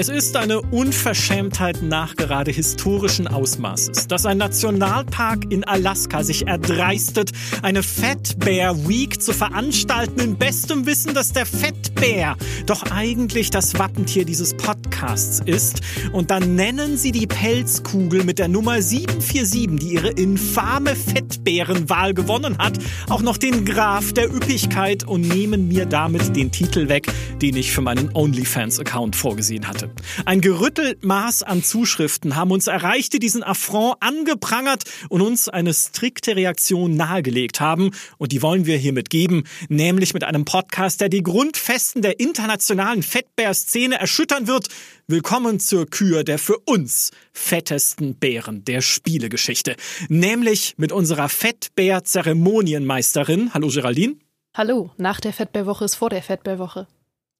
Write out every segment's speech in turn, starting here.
Es ist eine Unverschämtheit nachgerade historischen Ausmaßes, dass ein Nationalpark in Alaska sich erdreistet, eine Fat Week zu veranstalten, in bestem Wissen, dass der Fettbär doch eigentlich das Wappentier dieses Podcasts ist. Und dann nennen sie die Pelzkugel mit der Nummer 747, die ihre infame Fettbärenwahl gewonnen hat, auch noch den Graf der Üppigkeit und nehmen mir damit den Titel weg, den ich für meinen OnlyFans-Account vorgesehen hatte. Ein gerüttelt Maß an Zuschriften haben uns erreicht, die diesen Affront angeprangert und uns eine strikte Reaktion nahegelegt haben. Und die wollen wir hiermit geben, nämlich mit einem Podcast, der die Grundfesten der internationalen Fettbär-Szene erschüttern wird. Willkommen zur Kür der für uns fettesten Bären der Spielegeschichte. Nämlich mit unserer Fettbär-Zeremonienmeisterin. Hallo Geraldine. Hallo, nach der Fettbärwoche ist vor der Fettbärwoche.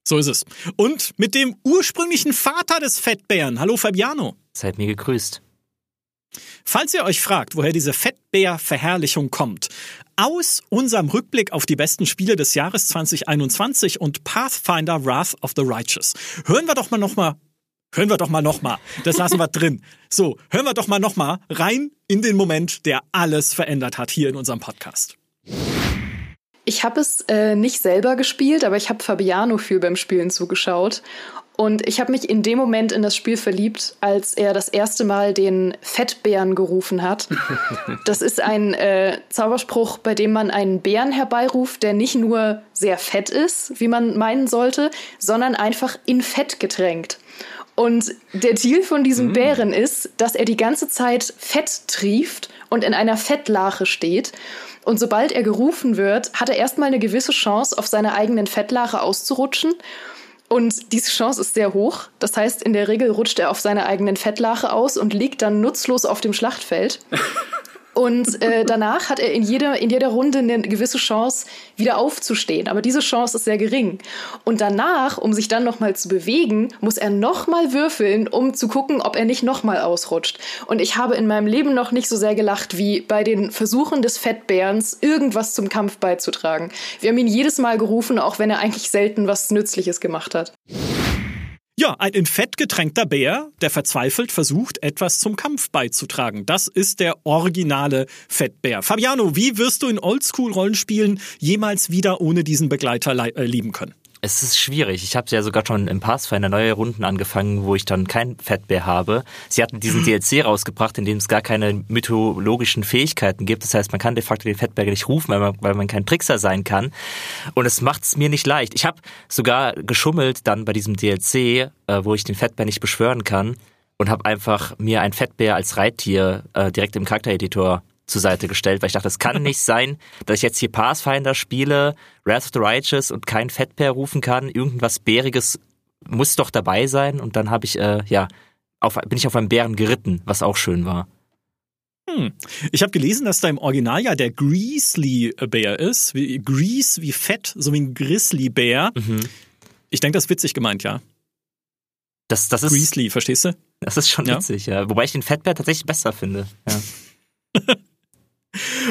So ist es. Und mit dem ursprünglichen Vater des Fettbären. Hallo Fabiano. Seid mir gegrüßt. Falls ihr euch fragt, woher diese Fettbär-Verherrlichung kommt, aus unserem Rückblick auf die besten Spiele des Jahres 2021 und Pathfinder Wrath of the Righteous. Hören wir doch mal nochmal Hören wir doch mal nochmal. Das lassen wir drin. So, hören wir doch mal nochmal rein in den Moment, der alles verändert hat hier in unserem Podcast. Ich habe es äh, nicht selber gespielt, aber ich habe Fabiano viel beim Spielen zugeschaut. Und ich habe mich in dem Moment in das Spiel verliebt, als er das erste Mal den Fettbären gerufen hat. Das ist ein äh, Zauberspruch, bei dem man einen Bären herbeiruft, der nicht nur sehr fett ist, wie man meinen sollte, sondern einfach in Fett getränkt. Und der Deal von diesem mm. Bären ist, dass er die ganze Zeit Fett trieft und in einer Fettlache steht. Und sobald er gerufen wird, hat er erstmal eine gewisse Chance, auf seiner eigenen Fettlache auszurutschen. Und diese Chance ist sehr hoch. Das heißt, in der Regel rutscht er auf seiner eigenen Fettlache aus und liegt dann nutzlos auf dem Schlachtfeld. Und äh, danach hat er in jeder, in jeder Runde eine gewisse Chance, wieder aufzustehen. Aber diese Chance ist sehr gering. Und danach, um sich dann nochmal zu bewegen, muss er nochmal würfeln, um zu gucken, ob er nicht nochmal ausrutscht. Und ich habe in meinem Leben noch nicht so sehr gelacht wie bei den Versuchen des Fettbärens, irgendwas zum Kampf beizutragen. Wir haben ihn jedes Mal gerufen, auch wenn er eigentlich selten was Nützliches gemacht hat. Ja, ein in Fett getränkter Bär, der verzweifelt versucht, etwas zum Kampf beizutragen. Das ist der originale Fettbär. Fabiano, wie wirst du in Oldschool-Rollenspielen jemals wieder ohne diesen Begleiter äh, lieben können? Es ist schwierig. Ich habe ja sogar schon im Pathfinder neue Runden angefangen, wo ich dann kein Fettbär habe. Sie hatten diesen DLC rausgebracht, in dem es gar keine mythologischen Fähigkeiten gibt. Das heißt, man kann de facto den Fettbär nicht rufen, weil man, weil man kein Trickser sein kann. Und es macht es mir nicht leicht. Ich habe sogar geschummelt dann bei diesem DLC, äh, wo ich den Fettbär nicht beschwören kann und habe einfach mir ein Fettbär als Reittier äh, direkt im Charaktereditor zur Seite gestellt, weil ich dachte, es kann nicht sein, dass ich jetzt hier Pathfinder spiele, Wrath of the Righteous und kein Fettpair rufen kann. Irgendwas Bäriges muss doch dabei sein. Und dann habe ich, äh, ja, auf, bin ich auf einem Bären geritten, was auch schön war. Hm. Ich habe gelesen, dass da im Original ja der Grizzly-Bär ist. Wie, Grease wie Fett, so wie ein Grizzly-Bär. Mhm. Ich denke, das ist witzig gemeint, ja. Das, das ist, Grizzly, verstehst du? Das ist schon witzig, ja. ja. Wobei ich den Fettbär tatsächlich besser finde. Ja.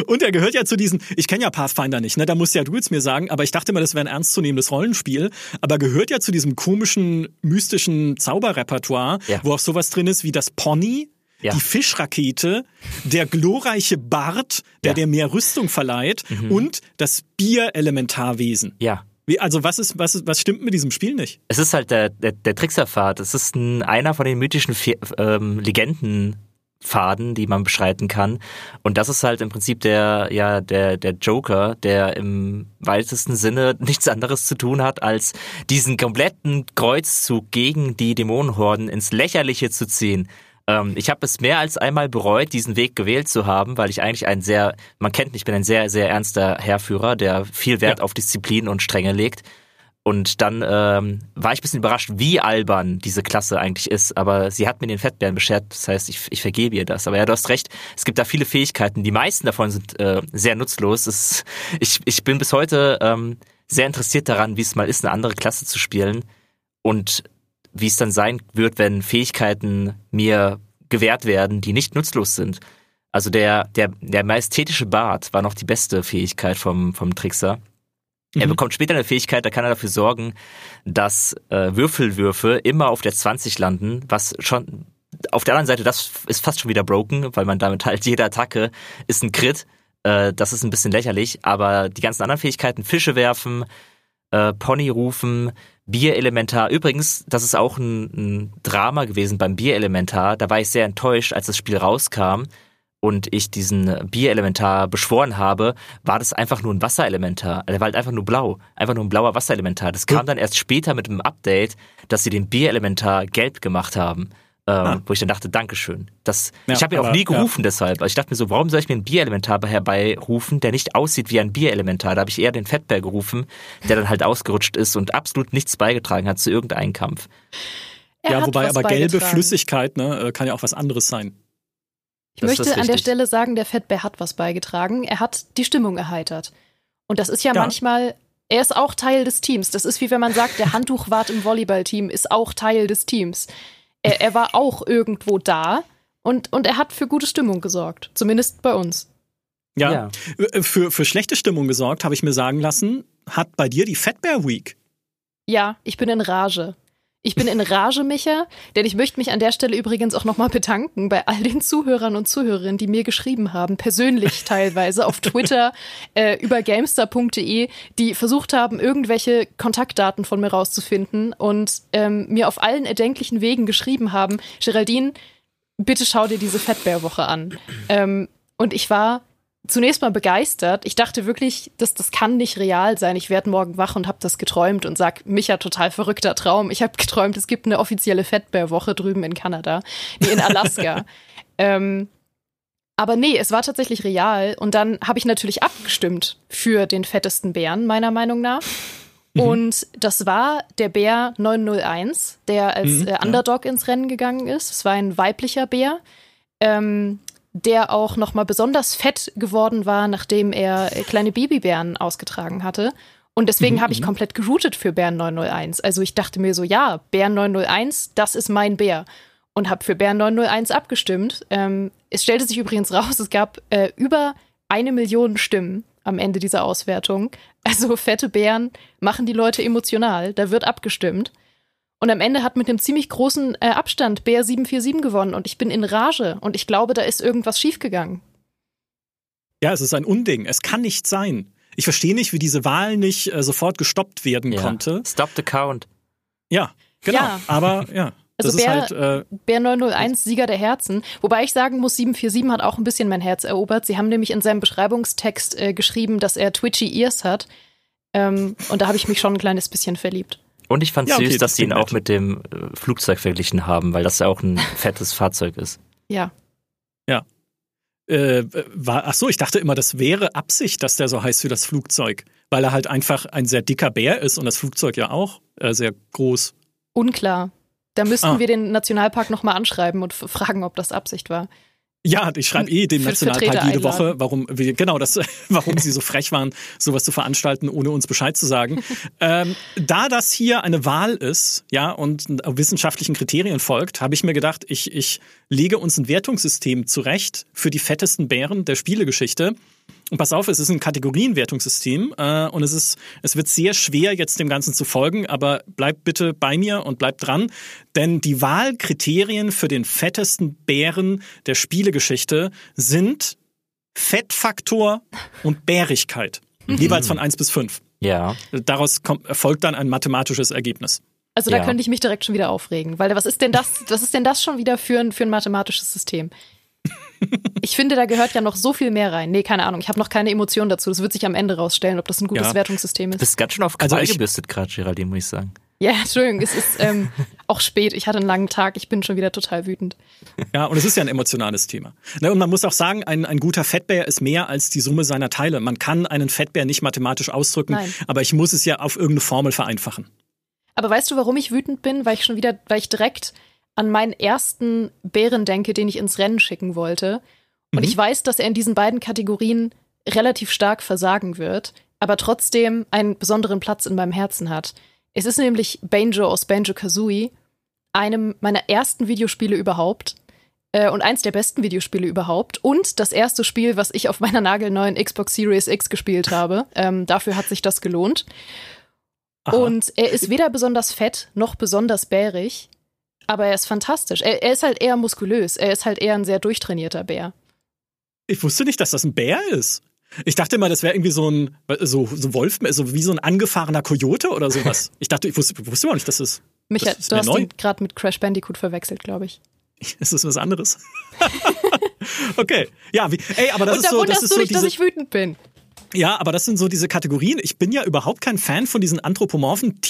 Und er gehört ja zu diesen, ich kenne ja Pathfinder nicht, ne? Da musst ja du jetzt mir sagen, aber ich dachte immer, das wäre ein ernstzunehmendes Rollenspiel. Aber gehört ja zu diesem komischen, mystischen Zauberrepertoire, ja. wo auch sowas drin ist wie das Pony, ja. die Fischrakete, der glorreiche Bart, der ja. dir mehr Rüstung verleiht mhm. und das Bier-Elementarwesen. Ja. Wie, also was ist, was ist, was stimmt mit diesem Spiel nicht? Es ist halt der, der, der Trickserpfad. Es ist ein, einer von den mythischen Fe ähm, Legenden Faden, die man beschreiten kann. Und das ist halt im Prinzip der, ja, der, der Joker, der im weitesten Sinne nichts anderes zu tun hat, als diesen kompletten Kreuzzug gegen die Dämonenhorden ins Lächerliche zu ziehen. Ähm, ich habe es mehr als einmal bereut, diesen Weg gewählt zu haben, weil ich eigentlich ein sehr, man kennt mich, ich bin ein sehr, sehr ernster Herrführer, der viel Wert ja. auf Disziplin und Strenge legt. Und dann ähm, war ich ein bisschen überrascht, wie albern diese Klasse eigentlich ist. Aber sie hat mir den Fettbären beschert. Das heißt, ich, ich vergebe ihr das. Aber ja, du hast recht. Es gibt da viele Fähigkeiten. Die meisten davon sind äh, sehr nutzlos. Es, ich, ich bin bis heute ähm, sehr interessiert daran, wie es mal ist, eine andere Klasse zu spielen. Und wie es dann sein wird, wenn Fähigkeiten mir gewährt werden, die nicht nutzlos sind. Also der, der, der majestätische Bart war noch die beste Fähigkeit vom, vom Trickser. Er mhm. bekommt später eine Fähigkeit, da kann er dafür sorgen, dass äh, Würfelwürfe immer auf der 20 landen, was schon auf der anderen Seite, das ist fast schon wieder broken, weil man damit halt jede Attacke ist ein Crit. Äh, das ist ein bisschen lächerlich, aber die ganzen anderen Fähigkeiten, Fische werfen, äh, Pony rufen, Bierelementar. Übrigens, das ist auch ein, ein Drama gewesen beim Bierelementar. Da war ich sehr enttäuscht, als das Spiel rauskam und ich diesen Bierelementar beschworen habe, war das einfach nur ein Wasserelementar. Der war halt einfach nur blau. Einfach nur ein blauer Wasserelementar. Das kam dann erst später mit einem Update, dass sie den Bierelementar gelb gemacht haben. Ähm, ah. Wo ich dann dachte, Dankeschön. Das, ja, ich habe ihn auch nie gerufen ja. deshalb. Also ich dachte mir so, warum soll ich mir einen Bierelementar herbeirufen, der nicht aussieht wie ein Bierelementar? Da habe ich eher den Fettbär gerufen, der dann halt ausgerutscht ist und absolut nichts beigetragen hat zu irgendeinem Kampf. Er ja, wobei aber gelbe Flüssigkeit ne, äh, kann ja auch was anderes sein. Ich das möchte an der Stelle sagen, der Fettbär hat was beigetragen. Er hat die Stimmung erheitert. Und das ist ja, ja. manchmal er ist auch Teil des Teams. Das ist wie wenn man sagt, der Handtuchwart im Volleyballteam ist auch Teil des Teams er, er war auch irgendwo da und, und er hat für gute Stimmung gesorgt. Zumindest bei uns. Ja, ja. Äh, für, für schlechte Stimmung gesorgt, habe ich mir sagen lassen, hat bei dir die Fatbear Week. Ja, ich bin in Rage. Ich bin in Rage, Micha, denn ich möchte mich an der Stelle übrigens auch nochmal bedanken bei all den Zuhörern und Zuhörerinnen, die mir geschrieben haben, persönlich teilweise auf Twitter, äh, über gamestar.de, die versucht haben, irgendwelche Kontaktdaten von mir rauszufinden und ähm, mir auf allen erdenklichen Wegen geschrieben haben, Geraldine, bitte schau dir diese Fettbärwoche an. Ähm, und ich war zunächst mal begeistert. Ich dachte wirklich, das, das kann nicht real sein. Ich werde morgen wach und habe das geträumt und sag, Micha, total verrückter Traum. Ich habe geträumt, es gibt eine offizielle Fettbärwoche drüben in Kanada, nee, in Alaska. ähm, aber nee, es war tatsächlich real. Und dann habe ich natürlich abgestimmt für den fettesten Bären, meiner Meinung nach. Mhm. Und das war der Bär 901, der als mhm, äh, Underdog ja. ins Rennen gegangen ist. Es war ein weiblicher Bär. Ähm, der auch noch mal besonders fett geworden war, nachdem er äh, kleine Babybären ausgetragen hatte. Und deswegen mhm, habe ich mhm. komplett geroutet für Bären 901. Also ich dachte mir so, ja, Bären 901, das ist mein Bär. Und habe für Bären 901 abgestimmt. Ähm, es stellte sich übrigens raus, es gab äh, über eine Million Stimmen am Ende dieser Auswertung. Also fette Bären machen die Leute emotional. Da wird abgestimmt. Und am Ende hat mit einem ziemlich großen äh, Abstand BR 747 gewonnen und ich bin in Rage und ich glaube, da ist irgendwas schiefgegangen. Ja, es ist ein Unding. Es kann nicht sein. Ich verstehe nicht, wie diese Wahl nicht äh, sofort gestoppt werden ja. konnte. Stop the count. Ja, genau. Ja. Aber ja. Also Bär, halt, äh, Bär 901, Sieger der Herzen. Wobei ich sagen muss, 747 hat auch ein bisschen mein Herz erobert. Sie haben nämlich in seinem Beschreibungstext äh, geschrieben, dass er twitchy Ears hat. Ähm, und da habe ich mich schon ein kleines bisschen verliebt. Und ich fand ja, okay, süß, dass sie ihn auch mit dem äh, Flugzeug verglichen haben, weil das ja auch ein fettes Fahrzeug ist. Ja. Ja. Äh, war, ach so, ich dachte immer, das wäre Absicht, dass der so heißt wie das Flugzeug, weil er halt einfach ein sehr dicker Bär ist und das Flugzeug ja auch äh, sehr groß. Unklar. Da müssten ah. wir den Nationalpark nochmal anschreiben und fragen, ob das Absicht war. Ja, ich schreibe eh dem Nationalpark jede Woche, warum wir, genau das, warum sie so frech waren, sowas zu veranstalten, ohne uns Bescheid zu sagen. ähm, da das hier eine Wahl ist, ja, und wissenschaftlichen Kriterien folgt, habe ich mir gedacht, ich, ich lege uns ein Wertungssystem zurecht für die fettesten Bären der Spielegeschichte. Und pass auf, es ist ein Kategorienwertungssystem äh, und es ist, es wird sehr schwer, jetzt dem Ganzen zu folgen, aber bleibt bitte bei mir und bleibt dran, denn die Wahlkriterien für den fettesten Bären der Spielegeschichte sind Fettfaktor und Bärigkeit. Mhm. Jeweils von 1 bis 5. Ja. Daraus kommt, erfolgt dann ein mathematisches Ergebnis. Also da ja. könnte ich mich direkt schon wieder aufregen, weil was ist denn das, was ist denn das schon wieder für ein, für ein mathematisches System? ich finde, da gehört ja noch so viel mehr rein. Nee, keine Ahnung. Ich habe noch keine Emotionen dazu. Das wird sich am Ende rausstellen, ob das ein gutes ja. Wertungssystem ist. Du bist ganz schön auf Krawall also gebürstet gerade, Geraldine, muss ich sagen. Ja, Entschuldigung, es ist ähm, auch spät. Ich hatte einen langen Tag. Ich bin schon wieder total wütend. Ja, und es ist ja ein emotionales Thema. Ne, und man muss auch sagen, ein, ein guter Fettbär ist mehr als die Summe seiner Teile. Man kann einen Fettbär nicht mathematisch ausdrücken, Nein. aber ich muss es ja auf irgendeine Formel vereinfachen. Aber weißt du, warum ich wütend bin? Weil ich schon wieder, weil ich direkt an meinen ersten Bären denke, den ich ins Rennen schicken wollte. Und mhm. ich weiß, dass er in diesen beiden Kategorien relativ stark versagen wird, aber trotzdem einen besonderen Platz in meinem Herzen hat. Es ist nämlich Banjo aus Banjo Kazooie, einem meiner ersten Videospiele überhaupt. Äh, und eins der besten Videospiele überhaupt. Und das erste Spiel, was ich auf meiner nagelneuen Xbox Series X gespielt habe. Ähm, dafür hat sich das gelohnt. Aha. Und er ist weder besonders fett noch besonders bärig, aber er ist fantastisch. Er, er, ist halt eher muskulös. Er ist halt eher ein sehr durchtrainierter Bär. Ich wusste nicht, dass das ein Bär ist. Ich dachte immer, das wäre irgendwie so ein so, so Wolf, so wie so ein angefahrener Kojote oder sowas. Ich dachte, ich wusste, wusste immer nicht, dass es. Michael, das du hast neu. ihn gerade mit Crash Bandicoot verwechselt, glaube ich. Ist das was anderes? okay. Ja, wie, ey, aber das Und ist so. Das ist du so nicht, diese, dass ich wütend bin. Ja, aber das sind so diese Kategorien. Ich bin ja überhaupt kein Fan von diesen anthropomorphen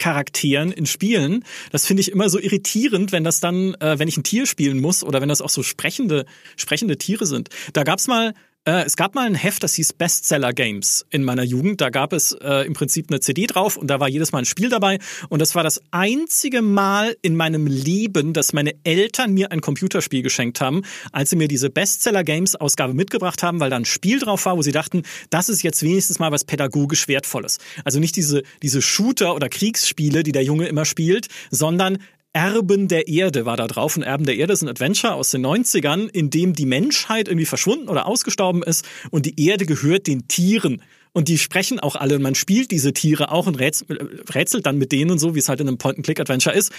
Tiercharakteren in Spielen. Das finde ich immer so irritierend, wenn das dann, äh, wenn ich ein Tier spielen muss oder wenn das auch so sprechende, sprechende Tiere sind. Da gab's mal äh, es gab mal ein Heft, das hieß Bestseller Games in meiner Jugend. Da gab es äh, im Prinzip eine CD drauf und da war jedes Mal ein Spiel dabei. Und das war das einzige Mal in meinem Leben, dass meine Eltern mir ein Computerspiel geschenkt haben, als sie mir diese Bestseller Games Ausgabe mitgebracht haben, weil da ein Spiel drauf war, wo sie dachten, das ist jetzt wenigstens mal was pädagogisch Wertvolles. Also nicht diese, diese Shooter oder Kriegsspiele, die der Junge immer spielt, sondern Erben der Erde war da drauf. Und Erben der Erde ist ein Adventure aus den 90ern, in dem die Menschheit irgendwie verschwunden oder ausgestorben ist und die Erde gehört den Tieren. Und die sprechen auch alle und man spielt diese Tiere auch und rätselt dann mit denen und so, wie es halt in einem Point-and-Click-Adventure ist.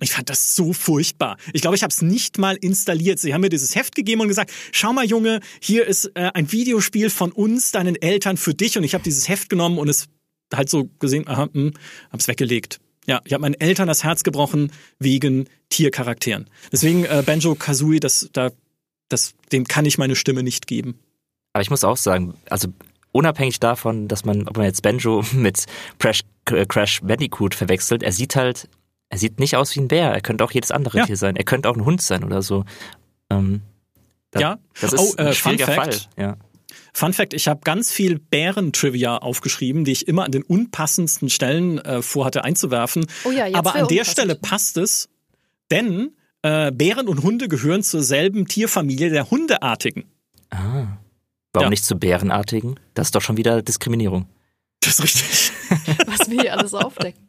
Ich fand das so furchtbar. Ich glaube, ich habe es nicht mal installiert. Sie haben mir dieses Heft gegeben und gesagt, schau mal Junge, hier ist äh, ein Videospiel von uns, deinen Eltern, für dich. Und ich habe dieses Heft genommen und es halt so gesehen, aha, hm, hab's weggelegt. Ja, ich habe meinen Eltern das Herz gebrochen wegen Tiercharakteren. Deswegen äh, Banjo Kazooie, das, da, das, dem kann ich meine Stimme nicht geben. Aber ich muss auch sagen, also unabhängig davon, dass man, ob man jetzt Banjo mit Crash, Crash Bandicoot verwechselt, er sieht halt, er sieht nicht aus wie ein Bär. Er könnte auch jedes andere ja. Tier sein. Er könnte auch ein Hund sein oder so. Ähm, das, ja. Das ist oh, äh, ein schwieriger Fall. Ja. Fun Fact, ich habe ganz viel Bären-Trivia aufgeschrieben, die ich immer an den unpassendsten Stellen äh, vorhatte einzuwerfen. Oh ja, jetzt Aber an der Stelle passt es, denn äh, Bären und Hunde gehören zur selben Tierfamilie der Hundeartigen. Ah. Warum ja. nicht zu Bärenartigen? Das ist doch schon wieder Diskriminierung. Das ist richtig. Was wir hier alles aufdecken.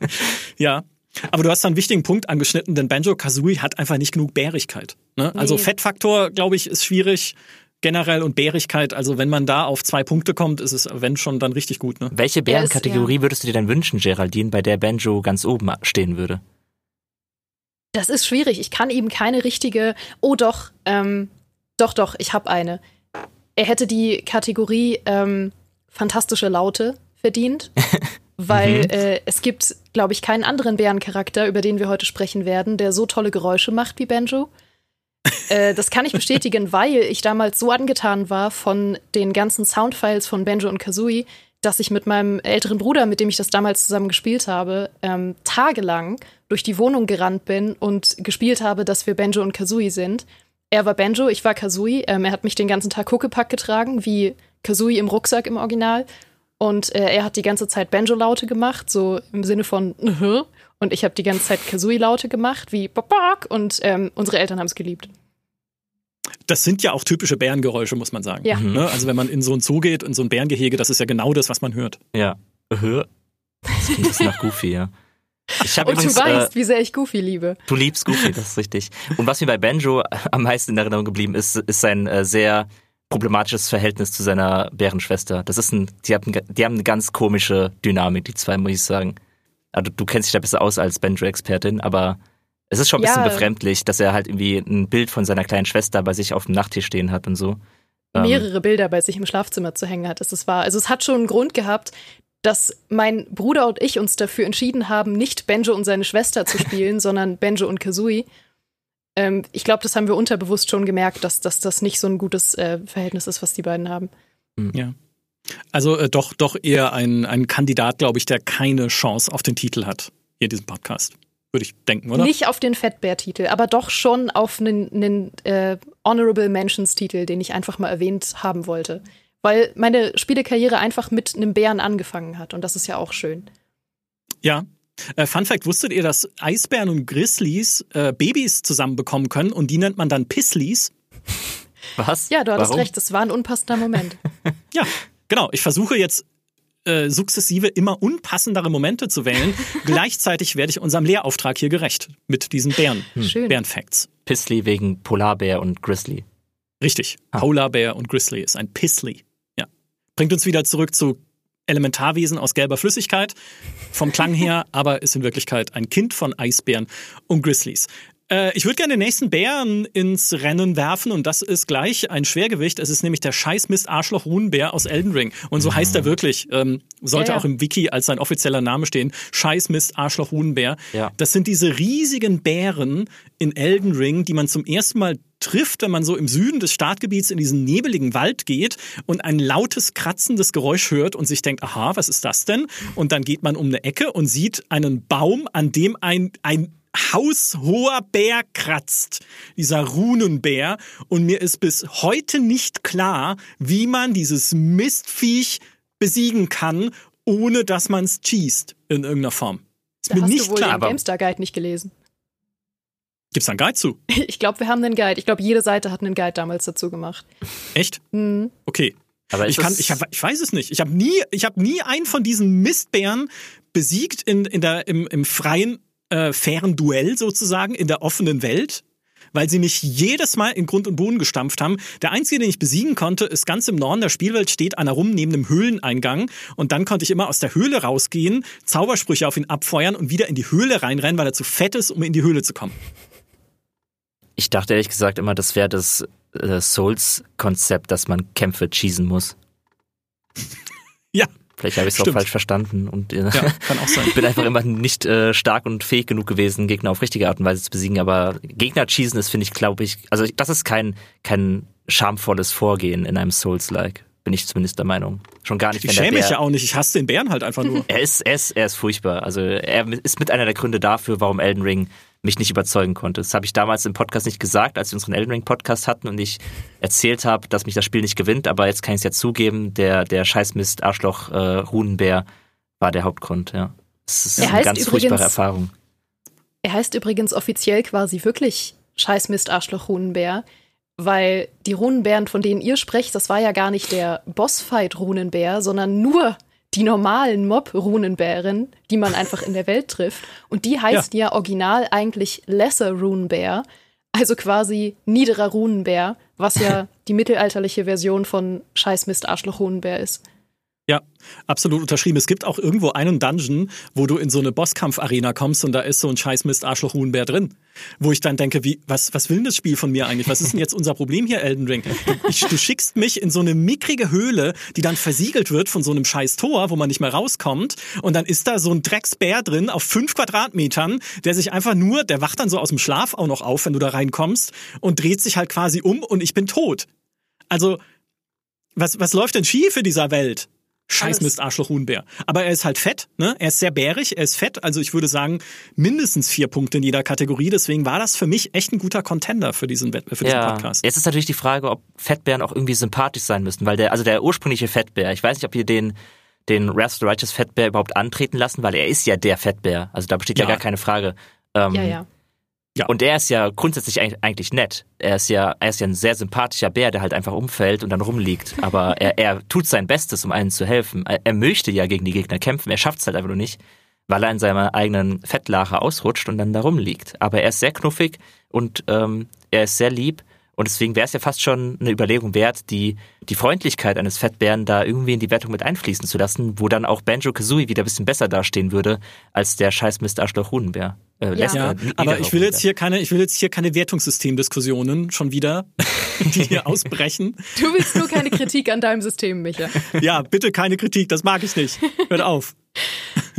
Ja, aber du hast da einen wichtigen Punkt angeschnitten, denn Banjo Kazooie hat einfach nicht genug Bärigkeit. Ne? Also nee. Fettfaktor, glaube ich, ist schwierig generell und Bärigkeit, also wenn man da auf zwei Punkte kommt, ist es, wenn schon, dann richtig gut. Ne? Welche Bärenkategorie ja. würdest du dir denn wünschen, Geraldine, bei der Banjo ganz oben stehen würde? Das ist schwierig. Ich kann eben keine richtige. Oh doch, ähm, doch, doch, ich habe eine. Er hätte die Kategorie ähm, fantastische Laute verdient, weil mhm. äh, es gibt, glaube ich, keinen anderen Bärencharakter, über den wir heute sprechen werden, der so tolle Geräusche macht wie Banjo. Äh, das kann ich bestätigen, weil ich damals so angetan war von den ganzen Soundfiles von Banjo und Kazooie, dass ich mit meinem älteren Bruder, mit dem ich das damals zusammen gespielt habe, ähm, tagelang durch die Wohnung gerannt bin und gespielt habe, dass wir Banjo und Kazooie sind. Er war Banjo, ich war Kazooie. Ähm, er hat mich den ganzen Tag Huckepack getragen, wie Kazooie im Rucksack im Original. Und äh, er hat die ganze Zeit Banjo-Laute gemacht, so im Sinne von und ich habe die ganze Zeit Kazooie-Laute gemacht, wie Babak und ähm, unsere Eltern haben es geliebt. Das sind ja auch typische Bärengeräusche, muss man sagen. Ja. Mhm. Ne? Also wenn man in so ein Zoo geht, in so ein Bärengehege, das ist ja genau das, was man hört. Ja. Das klingt ein bisschen nach Goofy, ja. Ich Und übrigens, du weißt, äh, wie sehr ich Goofy liebe. Du liebst Goofy, das ist richtig. Und was mir bei Banjo am meisten in Erinnerung geblieben ist, ist sein äh, sehr problematisches Verhältnis zu seiner Bärenschwester. Das ist ein, die haben, die haben eine ganz komische Dynamik, die zwei, muss ich sagen also du kennst dich da besser aus als Banjo-Expertin, aber es ist schon ein bisschen befremdlich, dass er halt irgendwie ein Bild von seiner kleinen Schwester bei sich auf dem Nachttisch stehen hat und so. Ähm, Mehrere Bilder bei sich im Schlafzimmer zu hängen hat, ist es wahr. Also es hat schon einen Grund gehabt, dass mein Bruder und ich uns dafür entschieden haben, nicht Benjo und seine Schwester zu spielen, sondern Benjo und Kazooie. Ähm, ich glaube, das haben wir unterbewusst schon gemerkt, dass, dass das nicht so ein gutes äh, Verhältnis ist, was die beiden haben. Ja. Also äh, doch, doch eher ein, ein Kandidat, glaube ich, der keine Chance auf den Titel hat hier in diesem Podcast. Würde ich denken, oder? Nicht auf den Fettbär-Titel, aber doch schon auf einen, einen äh, Honorable Mentions-Titel, den ich einfach mal erwähnt haben wollte. Weil meine Spielekarriere einfach mit einem Bären angefangen hat und das ist ja auch schön. Ja. Äh, Fun Fact: Wusstet ihr, dass Eisbären und Grizzlies äh, Babys zusammenbekommen können und die nennt man dann Pisslies? Was? Ja, du hattest Warum? recht, das war ein unpassender Moment. ja, Genau, ich versuche jetzt äh, sukzessive immer unpassendere Momente zu wählen. Gleichzeitig werde ich unserem Lehrauftrag hier gerecht mit diesen Bären, Schön. Bärenfacts. Pisley wegen Polarbär und Grizzly. Richtig. Ah. Polarbear und Grizzly ist ein Pisley. Ja. Bringt uns wieder zurück zu Elementarwesen aus gelber Flüssigkeit. Vom Klang her, aber ist in Wirklichkeit ein Kind von Eisbären und Grizzlies. Äh, ich würde gerne den nächsten Bären ins Rennen werfen und das ist gleich ein Schwergewicht. Es ist nämlich der Scheißmist Arschloch Runenbär aus Elden Ring. Und so heißt er wirklich. Ähm, sollte Ja, ja. auch im Wiki als sein offizieller Name stehen. Scheißmist Arschloch Runenbär. Ja. Das sind diese riesigen Bären in Elden Ring, die man zum ersten Mal trifft, wenn man so im Süden des Startgebiets in diesen nebeligen Wald geht und ein lautes, kratzendes Geräusch hört und sich denkt, aha, was ist das denn? Und dann geht man um eine Ecke und sieht einen Baum, an dem ein, ein haushoher Bär kratzt, dieser Runenbär. Und mir ist bis heute nicht klar, wie man dieses Mistviech besiegen kann, ohne dass man es cheest in irgendeiner Form. Ist Da mir hast nicht du wohl klar. den GameStar Guide nicht gelesen. gibt's da einen Guide zu? Ich glaube, wir haben einen Guide. Ich glaube, jede Seite hat einen Guide damals dazu gemacht. Echt? Mhm. Okay. Aber Ich, kann, ich, hab, ich weiß es nicht. Ich habe nie, ich hab nie einen von diesen Mistbären besiegt in, in der, im, im freien, äh, fairen Duell sozusagen, in der offenen Welt, weil sie mich jedes Mal in Grund und Boden gestampft haben. Der einzige, den ich besiegen konnte, ist ganz im Norden der Spielwelt, steht einer rum neben einem Höhleneingang und dann konnte ich immer aus der Höhle rausgehen, Zaubersprüche auf ihn abfeuern und wieder in die Höhle reinrennen, weil er zu fett ist, um in die Höhle zu kommen. Ich dachte ehrlich gesagt immer, das wäre das äh, Souls-Konzept, dass man Kämpfe cheesen muss. Ja, Vielleicht habe ich es auch falsch verstanden und äh, ja kann auch sein. ich bin einfach immer nicht äh, stark und fähig genug gewesen, Gegner auf richtige Art und Weise zu besiegen. Aber Gegner cheesen ist, finde ich, glaube ich, also das ist kein, kein schamvolles Vorgehen in einem Souls-like. Bin ich zumindest der Meinung. Schon gar nicht, Ich schäme mich ja auch nicht. Ich hasse den Bären halt einfach nur. Er ist, er ist, er ist furchtbar. Also er ist mit einer der Gründe dafür, warum Elden Ring mich nicht überzeugen konnte. Das habe ich damals im Podcast nicht gesagt, als wir unseren Elden Ring Podcast hatten und ich erzählt habe, dass mich das Spiel nicht gewinnt, aber jetzt kann ich es ja zugeben, der, der Scheißmist Arschloch äh, Runenbär war der Hauptgrund, ja. Es ist Er eine heißt ganz übrigens- furchtbare Erfahrung. Er heißt übrigens offiziell quasi wirklich Scheißmist Arschloch Runenbär, weil die Runenbären, von denen ihr sprecht, das war ja gar nicht der Bossfight Runenbär, sondern nur die normalen Mob Runenbären, die man einfach in der Welt trifft. Und die heißt ja, original eigentlich Lesser Runenbär, also quasi niederer Runenbär, was ja die mittelalterliche Version von Scheißmist Arschloch Runenbär ist. Ja, absolut unterschrieben. Es gibt auch irgendwo einen Dungeon, wo du in so eine Bosskampf-Arena kommst und da ist so ein scheiß Mist Arschloch Huhnbär drin. Wo ich dann denke, wie, was, was will denn das Spiel von mir eigentlich? Was ist denn jetzt unser Problem hier, Elden Ring? Du, ich, du schickst mich in so eine mickrige Höhle, die dann versiegelt wird von so einem scheiß Tor, wo man nicht mehr rauskommt. Und dann ist da so ein Drecksbär drin auf fünf Quadratmetern, der sich einfach nur, der wacht dann so aus dem Schlaf auch noch auf, wenn du da reinkommst und dreht sich halt quasi um und ich bin tot. Also, was, was läuft denn schief in dieser Welt? Scheiß. Mist, Arschloch, Huhnbär. Aber er ist halt fett, ne? Er ist sehr bärig, er ist fett. Also ich würde sagen, mindestens vier Punkte in jeder Kategorie. Deswegen war das für mich echt ein guter Contender für diesen, Wett- für diesen Ja, Podcast. jetzt ist natürlich die Frage, ob Fettbären auch irgendwie sympathisch sein müssen, weil der, also der ursprüngliche Fettbär, ich weiß nicht, ob ihr den, den Wrath of the Righteous Fettbär überhaupt antreten lassen, weil er ist ja der Fettbär. Also da besteht ja, Ja. gar keine Frage. Ähm, Ja, ja. Und er ist ja grundsätzlich eig- eigentlich nett. Er ist ja, er ist ja ein sehr sympathischer Bär, der halt einfach umfällt und dann rumliegt. Aber er, er tut sein Bestes, um einen zu helfen. Er, er möchte ja gegen die Gegner kämpfen. Er schafft es halt einfach nur nicht, weil er in seiner eigenen Fettlache ausrutscht und dann da rumliegt. Aber er ist sehr knuffig und ähm, er ist sehr lieb. Und deswegen wäre es ja fast schon eine Überlegung wert, die, die Freundlichkeit eines Fettbären da irgendwie in die Wertung mit einfließen zu lassen, wo dann auch Banjo Kazooie wieder ein bisschen besser dastehen würde als der scheiß Mist Arschloch Huhnenbär. Äh, lässt- Ja, äh, aber ich will jetzt hier keine, ich will jetzt hier keine Wertungssystemdiskussionen schon wieder, die hier ausbrechen. Du willst nur keine Kritik an deinem System, Micha. Ja, bitte keine Kritik, das mag ich nicht. Hört auf.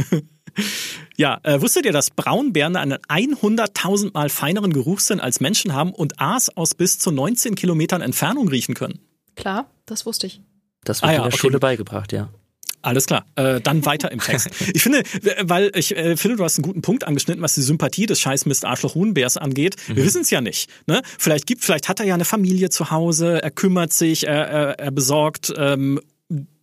Ja, äh, wusstet ihr, dass Braunbären einen 100.000 Mal feineren Geruchssinn als Menschen haben und Aas aus bis zu 19 Kilometern Entfernung riechen können? Klar, das wusste ich. Das wird Ah ja, in der okay. Schule beigebracht, ja. Alles klar, äh, dann weiter im Text. Ich finde, weil ich äh, finde, du hast einen guten Punkt angeschnitten, was die Sympathie des scheiß Mist Arschloch Huhnbärs angeht. Wir wissen es ja nicht. Ne? Vielleicht gibt, vielleicht hat er ja eine Familie zu Hause, er kümmert sich, er, er, er besorgt ähm,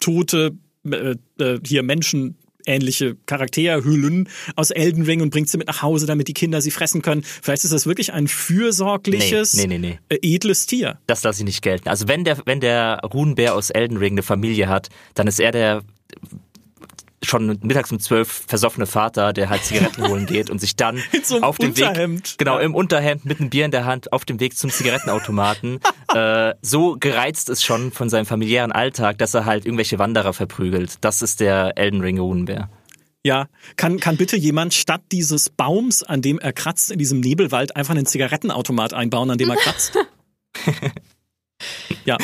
tote äh, äh, hier Menschen ähnliche Charakterhüllen aus Elden Ring und bringt sie mit nach Hause, damit die Kinder sie fressen können. Vielleicht ist das wirklich ein fürsorgliches, Nee, nee, nee, Äh, edles Tier. Das lasse ich nicht gelten. Also wenn der, wenn der Runenbär aus Elden Ring eine Familie hat, dann ist er der schon mittags um zwölf versoffene Vater, der halt Zigaretten holen geht und sich dann so auf dem Unterhemd. Weg, genau, im Unterhemd mit einem Bier in der Hand auf dem Weg zum Zigarettenautomaten, äh, so gereizt ist schon von seinem familiären Alltag, dass er halt irgendwelche Wanderer verprügelt. Das ist der Elden Ring Runenbär. Ja, kann, kann bitte jemand statt dieses Baums, an dem er kratzt, in diesem Nebelwald einfach einen Zigarettenautomat einbauen, an dem er kratzt? ja.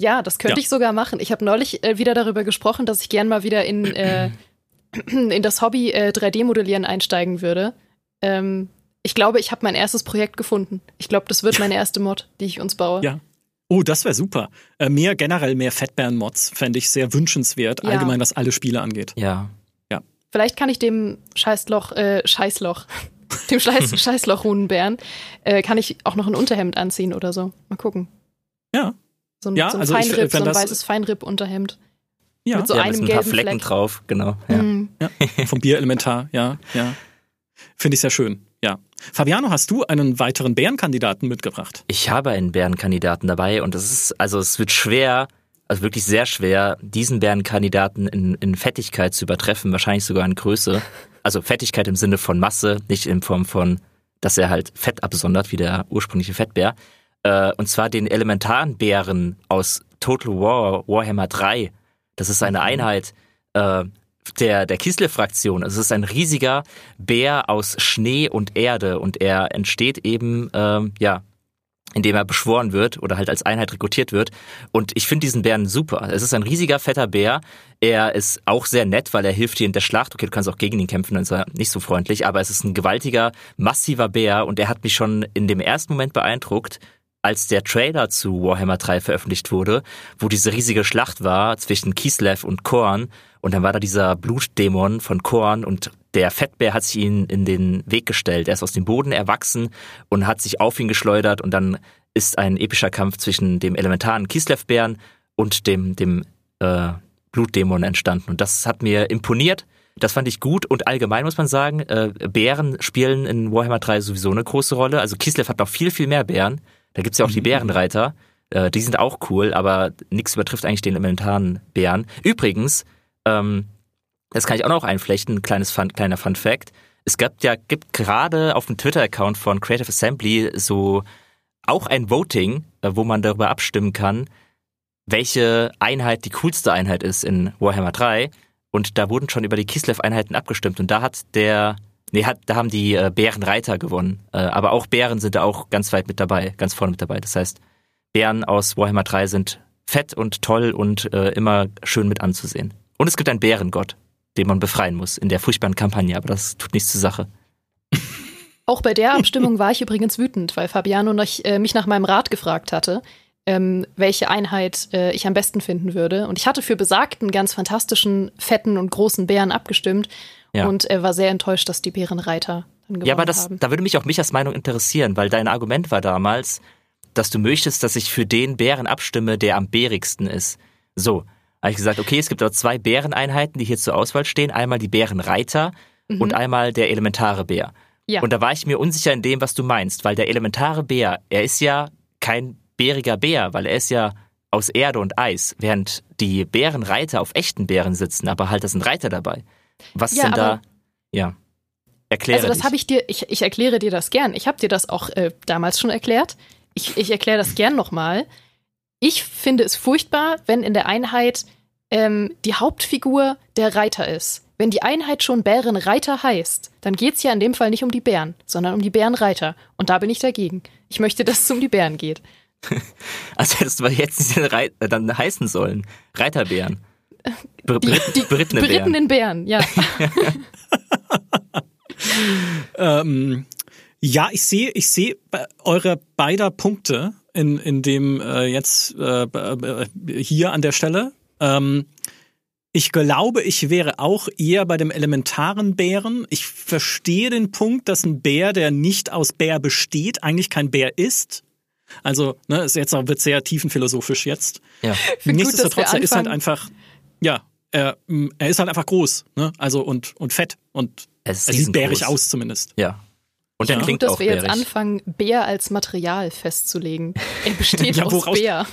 Ja, das könnte ja. ich sogar machen. Ich habe neulich äh, wieder darüber gesprochen, dass ich gern mal wieder in, äh, in das Hobby äh, 3D-Modellieren einsteigen würde. Ähm, ich glaube, ich habe mein erstes Projekt gefunden. Ich glaube, das wird meine erste Mod, die ich uns baue. Ja. Oh, das wäre super. Äh, mehr generell mehr Fettbären-Mods fände ich sehr wünschenswert, ja. allgemein was alle Spiele angeht. Ja. Ja. Vielleicht kann ich dem Scheißloch, äh, Scheißloch, dem Scheiß, Scheißloch-Runenbären, äh, kann ich auch noch ein Unterhemd anziehen oder so. Mal gucken. Ja, so ein, ja, so ein also Feinripp, ich, so ein das, weißes Feinripp-Unterhemd. Ja, mit so ja, einem mit ein paar gelben Flecken Fleck. drauf, genau. Ja. Mhm. ja, vom Bierelementar, ja, ja. Finde ich sehr schön, ja. Fabiano, hast du einen weiteren Bärenkandidaten mitgebracht? Ich habe einen Bärenkandidaten dabei und es ist, also es wird schwer, also wirklich sehr schwer, diesen Bärenkandidaten in, in Fettigkeit zu übertreffen, wahrscheinlich sogar in Größe. Also Fettigkeit im Sinne von Masse, nicht in Form von, dass er halt Fett absondert, wie der ursprüngliche Fettbär. Äh, und zwar den elementaren Bären aus Total War, Warhammer 3. Das ist eine Einheit äh, der, der Kislev-Fraktion. Also es ist ein riesiger Bär aus Schnee und Erde und er entsteht eben, ähm, ja, indem er beschworen wird oder halt als Einheit rekrutiert wird. Und ich finde diesen Bären super. Es ist ein riesiger, fetter Bär. Er ist auch sehr nett, weil er hilft dir in der Schlacht. Okay, du kannst auch gegen ihn kämpfen, dann ist er nicht so freundlich. Aber es ist ein gewaltiger, massiver Bär und er hat mich schon in dem ersten Moment beeindruckt, als der Trailer zu Warhammer 3 veröffentlicht wurde, wo diese riesige Schlacht war zwischen Kislev und Korn und dann war da dieser Blutdämon von Korn und der Fettbär hat sich ihn in den Weg gestellt. Er ist aus dem Boden erwachsen und hat sich auf ihn geschleudert und dann ist ein epischer Kampf zwischen dem elementaren Kislev-Bären und dem, dem äh, Blutdämon entstanden. Und das hat mir imponiert. Das fand ich gut und allgemein muss man sagen, äh, Bären spielen in Warhammer 3 sowieso eine große Rolle. Also Kislev hat noch viel, viel mehr Bären. Da gibt's ja auch die mhm. Bärenreiter. Äh, die sind auch cool, aber nichts übertrifft eigentlich den elementaren Bären. Übrigens, ähm, das kann ich auch noch einflechten, ein kleines Fun, kleiner Fun Fact. Es gab ja, gibt gerade auf dem Twitter-Account von Creative Assembly so auch ein Voting, äh, wo man darüber abstimmen kann, welche Einheit die coolste Einheit ist in Warhammer 3. Und da wurden schon über die Kislev-Einheiten abgestimmt. Und da hat der Nee, hat, da haben die äh, Bärenreiter gewonnen. Äh, aber auch Bären sind da auch ganz weit mit dabei, ganz vorne mit dabei. Das heißt, Bären aus Warhammer 3 sind fett und toll und äh, immer schön mit anzusehen. Und es gibt einen Bärengott, den man befreien muss in der furchtbaren Kampagne, aber das tut nichts zur Sache. Auch bei der Abstimmung war ich übrigens wütend, weil Fabiano noch, äh, mich nach meinem Rat gefragt hatte, ähm, welche Einheit äh, ich am besten finden würde. Und ich hatte für besagten, ganz fantastischen, fetten und großen Bären abgestimmt. Ja. Und er war sehr enttäuscht, dass die Bärenreiter dann gewonnen Ja, aber das, haben. da würde mich auch Michas Meinung interessieren, weil dein Argument war damals, dass du möchtest, dass ich für den Bären abstimme, der am bärigsten ist. So, habe ich gesagt, okay, es gibt dort zwei Bäreneinheiten, die hier zur Auswahl stehen. Einmal die Bärenreiter mhm. und einmal der elementare Bär. Ja. Und da war ich mir unsicher in dem, was du meinst, weil der elementare Bär, er ist ja kein bäriger Bär, weil er ist ja aus Erde und Eis, während die Bärenreiter auf echten Bären sitzen, aber halt da sind Reiter dabei. Was ja, sind da? Ja. Erkläre Also das habe ich dir, ich, ich erkläre dir das gern. Ich habe dir das auch äh, damals schon erklärt. Ich, ich erkläre das gern nochmal. Ich finde es furchtbar, wenn in der Einheit ähm, die Hauptfigur der Reiter ist. Wenn die Einheit schon Bärenreiter heißt, dann geht es ja in dem Fall nicht um die Bären, sondern um die Bärenreiter. Und da bin ich dagegen. Ich möchte, dass es um die Bären geht. Also hättest du jetzt Reit dann heißen sollen. Reiterbären. Die, die berittene berittenen Bären, ja. ähm, ja, ich sehe, ich sehe eure beider Punkte in, in dem äh, jetzt äh, äh, hier an der Stelle. Ähm, ich glaube, ich wäre auch eher bei dem elementaren Bären. Ich verstehe den Punkt, dass ein Bär, der nicht aus Bär besteht, eigentlich kein Bär ist. Also, ne, ist jetzt auch wird sehr tiefenphilosophisch jetzt. Ja. Nichtsdestotrotz, er ist halt einfach ja, er, er ist halt einfach groß, ne? Also und, und fett und er sieht bärig aus zumindest. Ja. Und er ja. klingt Gut, dass auch wir bärig. jetzt anfangen, Bär als Material festzulegen. Er besteht ja, aus Bär.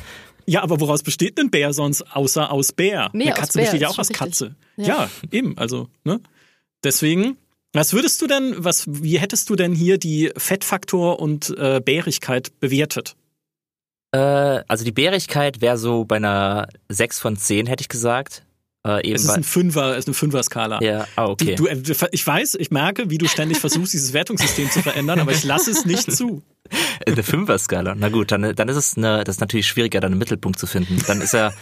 Ja, aber woraus besteht ein Bär sonst außer aus Bär? Nee, Eine aus Katze Bär, besteht ja auch aus richtig. Katze. Ja. Ja. eben, also, ne? Deswegen, was würdest du denn, was, wie hättest du denn hier die Fettfaktor und äh, Bärigkeit bewertet? Äh, also die Bärigkeit wäre so bei einer 6 von 10, hätte ich gesagt. Äh, eben Es ist ein Fünfer, es ist eine Fünfer-Skala. ja, ah, okay. Du, du, ich weiß, ich merke, wie du ständig versuchst, dieses Wertungssystem zu verändern, aber ich lasse es nicht zu. Eine Fünfer-Skala. Na gut, dann, dann ist es eine, das ist natürlich schwieriger, dann einen Mittelpunkt zu finden. Dann ist er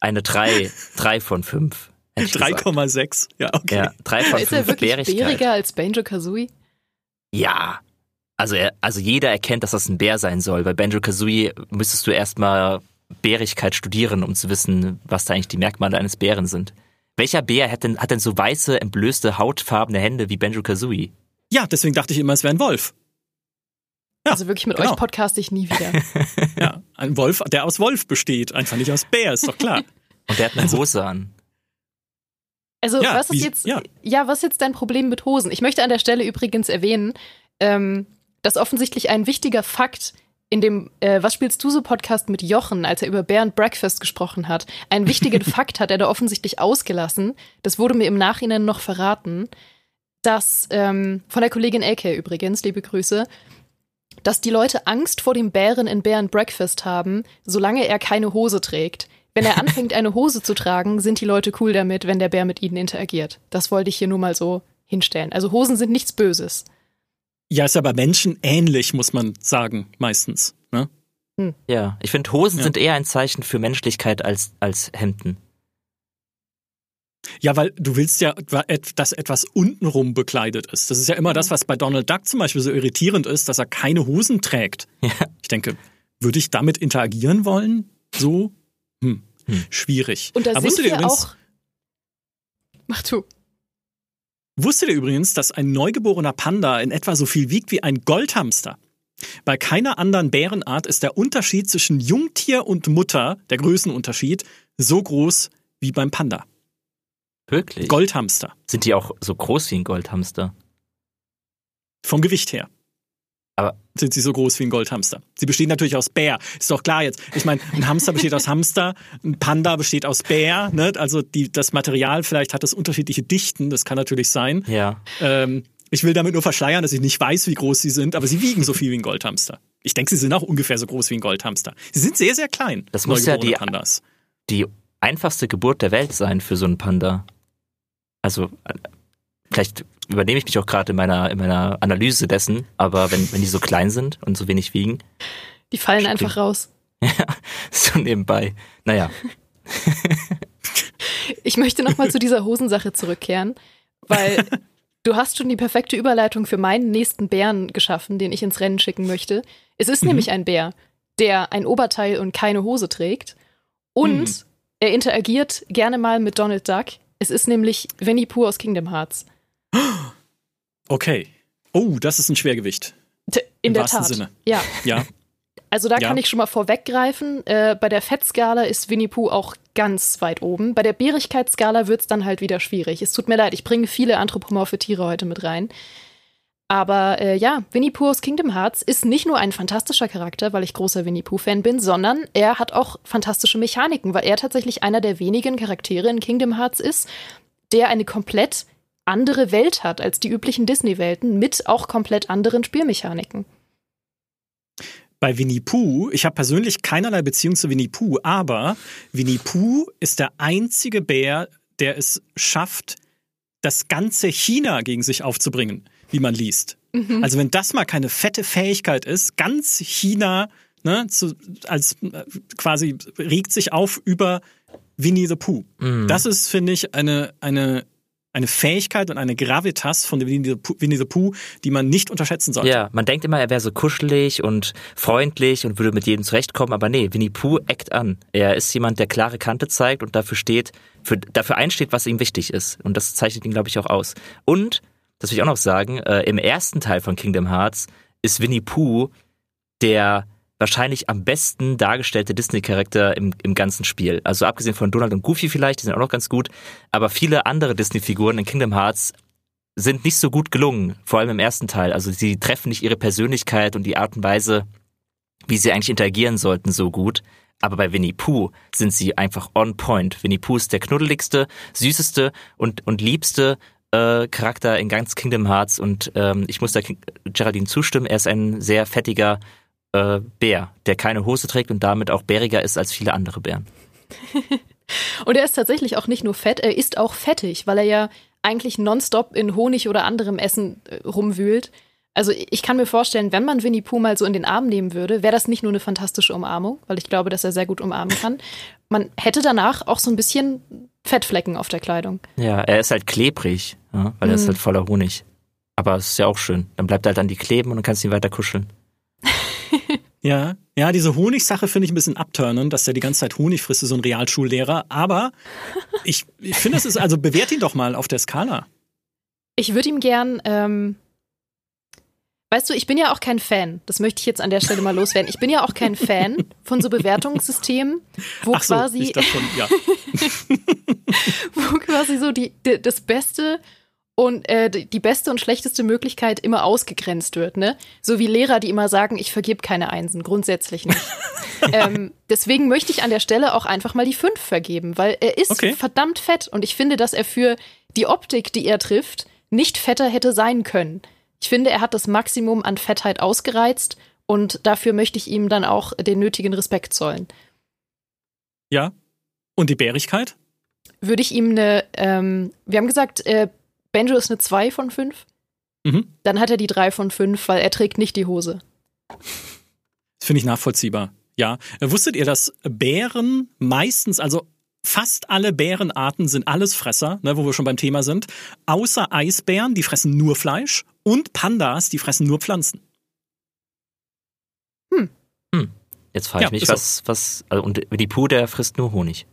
eine 3, 3 von 5. hätte ich gesagt. 3,6. Ja, okay. Ja, 3 von Aber ist er 5 wirklich Bärigkeit. bäriger als Banjo Kazooie? Ja. Also, er, also jeder erkennt, dass das ein Bär sein soll. Bei Banjo Kazooie müsstest du erstmal Bärigkeit studieren, um zu wissen, was da eigentlich die Merkmale eines Bären sind. Welcher Bär hat denn, hat denn so weiße, entblößte, hautfarbene Hände wie Banjo Kazooie? Ja, deswegen dachte ich immer, es wäre ein Wolf. Ja, also wirklich mit genau. euch podcaste ich nie wieder. Ja, ein Wolf, der aus Wolf besteht, einfach nicht aus Bär, ist doch klar. Und der hat eine Hose an. Also Ja, was ist wie- jetzt, ja. ja. was ist jetzt dein Problem mit Hosen? Ich möchte an der Stelle übrigens erwähnen, ähm, dass offensichtlich ein wichtiger Fakt in dem äh, Was spielst du so Podcast mit Jochen, als er über Bear and Breakfast gesprochen hat, einen wichtigen Fakt hat er da offensichtlich ausgelassen. Das wurde mir im Nachhinein noch verraten, dass ähm, von der Kollegin Elke übrigens, liebe Grüße, dass die Leute Angst vor dem Bären in Bear and Breakfast haben, solange er keine Hose trägt. Wenn er anfängt, eine Hose zu tragen, sind die Leute cool damit, wenn der Bär mit ihnen interagiert. Das wollte ich hier nur mal so hinstellen. Also Hosen sind nichts Böses. Ja, ist aber Menschen ähnlich, muss man sagen, meistens. Ne? Ja, ich finde, Hosen Ja. sind eher ein Zeichen für Menschlichkeit als, als Hemden. Ja, weil du willst ja, dass etwas untenrum bekleidet ist. Das ist ja immer das, was bei Donald Duck zum Beispiel so irritierend ist, dass er keine Hosen trägt. Ja. Ich denke, würde ich damit interagieren wollen? So? Hm. Hm. Schwierig. Und da Aber sind wir übrigens, auch. Mach du. Wusstet ihr übrigens, dass ein neugeborener Panda in etwa so viel wiegt wie ein Goldhamster? Bei keiner anderen Bärenart ist der Unterschied zwischen Jungtier und Mutter, der Größenunterschied, so groß wie beim Panda. Wirklich? Goldhamster. Sind die auch so groß wie ein Goldhamster? Vom Gewicht her. Aber- sind sie so groß wie ein Goldhamster. Sie bestehen natürlich aus Bär. Ist doch klar jetzt. Ich meine, ein Hamster besteht aus Hamster, ein Panda besteht aus Bär. Ne? Also die, das Material vielleicht hat das unterschiedliche Dichten. Das kann natürlich sein. Ja. Ähm, ich will damit nur verschleiern, dass ich nicht weiß, wie groß sie sind, aber sie wiegen so viel wie ein Goldhamster. Ich denke, sie sind auch ungefähr so groß wie ein Goldhamster. Sie sind sehr, sehr klein. Das muss ja die- Pandas. Die einfachste Geburt der Welt sein für so einen Panda. Also, äh, vielleicht übernehme ich mich auch gerade in meiner, in meiner Analyse dessen, aber wenn, wenn die so klein sind und so wenig wiegen, Die fallen Stimmt. einfach raus. so nebenbei. Naja, Ich möchte nochmal zu dieser Hosensache zurückkehren, weil du hast schon die perfekte Überleitung für meinen nächsten Bären geschaffen, den ich ins Rennen schicken möchte. Es ist Mhm. nämlich ein Bär, der ein Oberteil und keine Hose trägt. Und Mhm. er interagiert gerne mal mit Donald Duck. Es ist nämlich Winnie Pooh aus Kingdom Hearts. Okay. Oh, das ist ein Schwergewicht. In Im der wahrsten Tat. Sinne. Ja, Ja. also da Ja. kann ich schon mal vorweggreifen. Äh, bei der Fettskala ist Winnie Pooh auch ganz weit oben. Bei der Bärigkeitsskala wird es dann halt wieder schwierig. Es tut mir leid, ich bringe viele anthropomorphe Tiere heute mit rein. Aber äh, ja, Winnie Pooh aus Kingdom Hearts ist nicht nur ein fantastischer Charakter, weil ich großer Winnie Pooh-Fan bin, sondern er hat auch fantastische Mechaniken, weil er tatsächlich einer der wenigen Charaktere in Kingdom Hearts ist, der eine komplett andere Welt hat als die üblichen Disney-Welten mit auch komplett anderen Spielmechaniken. Bei Winnie Pooh, ich habe persönlich keinerlei Beziehung zu Winnie Pooh, aber Winnie Pooh ist der einzige Bär, der es schafft, das ganze China gegen sich aufzubringen, wie man liest. Also wenn das mal keine fette Fähigkeit ist, ganz China ne, zu, als äh, quasi regt sich auf über Winnie the Pooh. Mhm. Das ist, finde ich, eine, eine, eine Fähigkeit und eine Gravitas von Winnie the, Pooh, die man nicht unterschätzen sollte. Ja, man denkt immer, er wäre so kuschelig und freundlich und würde mit jedem zurechtkommen, aber nee, Winnie Pooh eckt an. Er ist jemand, der klare Kante zeigt und dafür steht, für, dafür einsteht, was ihm wichtig ist. Und das zeichnet ihn, glaube ich, auch aus. Und, das will ich auch noch sagen, äh, im ersten Teil von Kingdom Hearts ist Winnie Pooh der wahrscheinlich am besten dargestellte Disney-Charakter im, im ganzen Spiel. Also abgesehen von Donald und Goofy vielleicht, die sind auch noch ganz gut, aber viele andere Disney-Figuren in Kingdom Hearts sind nicht so gut gelungen, vor allem im ersten Teil. Also sie treffen nicht ihre Persönlichkeit und die Art und Weise, wie sie eigentlich interagieren sollten, so gut. Aber bei Winnie Pooh sind sie einfach on point. Winnie Pooh ist der knuddeligste, süßeste und, und liebste äh, Charakter in ganz Kingdom Hearts und ähm, ich muss da Geraldine zustimmen, er ist ein sehr fettiger äh, Bär, der keine Hose trägt und damit auch bäriger ist als viele andere Bären. und er ist tatsächlich auch nicht nur fett, er ist auch fettig, weil er ja eigentlich nonstop in Honig oder anderem Essen äh, rumwühlt. Also ich kann mir vorstellen, wenn man Winnie Pooh mal so in den Arm nehmen würde, wäre das nicht nur eine fantastische Umarmung, weil ich glaube, dass er sehr gut umarmen kann. Man hätte danach auch so ein bisschen Fettflecken auf der Kleidung. Ja, er ist halt klebrig, ja, weil er ist mhm. halt voller Honig. Aber es ist ja auch schön. Dann bleibt er halt an die kleben und dann kannst du ihn weiter kuscheln. Ja, ja, diese Honigsache finde ich ein bisschen abturnend, dass der die ganze Zeit Honig frisst, so ein Realschullehrer. Aber ich, ich finde, es ist, also bewährt ihn doch mal auf der Skala. Ich würde ihm gern ähm, Weißt du, ich bin ja auch kein Fan. Das möchte ich jetzt an der Stelle mal loswerden. Ich bin ja auch kein Fan von so Bewertungssystemen, wo Ach so, quasi, schon, ja. wo quasi so die, das Beste und äh, die beste und schlechteste Möglichkeit immer ausgegrenzt wird, ne? So wie Lehrer, die immer sagen, ich vergib keine Einsen, grundsätzlich nicht. ähm, deswegen möchte ich an der Stelle auch einfach mal die fünf vergeben, weil er ist okay. verdammt fett und ich finde, dass er für die Optik, die er trifft, nicht fetter hätte sein können. Ich finde, er hat das Maximum an Fettheit ausgereizt und dafür möchte ich ihm dann auch den nötigen Respekt zollen. Ja. Und die Bärigkeit? Würde ich ihm eine, ähm, wir haben gesagt, äh, Benjo ist eine 2 von 5. Mhm. Dann hat er die 3 von 5, weil er trägt nicht die Hose. Das finde ich nachvollziehbar. Ja. Wusstet ihr, dass Bären meistens, also Fast alle Bärenarten sind Allesfresser, ne, wo wir schon beim Thema sind, außer Eisbären, die fressen nur Fleisch, und Pandas, die fressen nur Pflanzen. Hm. hm. Jetzt frage ich ja, mich, was, so. was, also, und die Puh, der frisst nur Honig.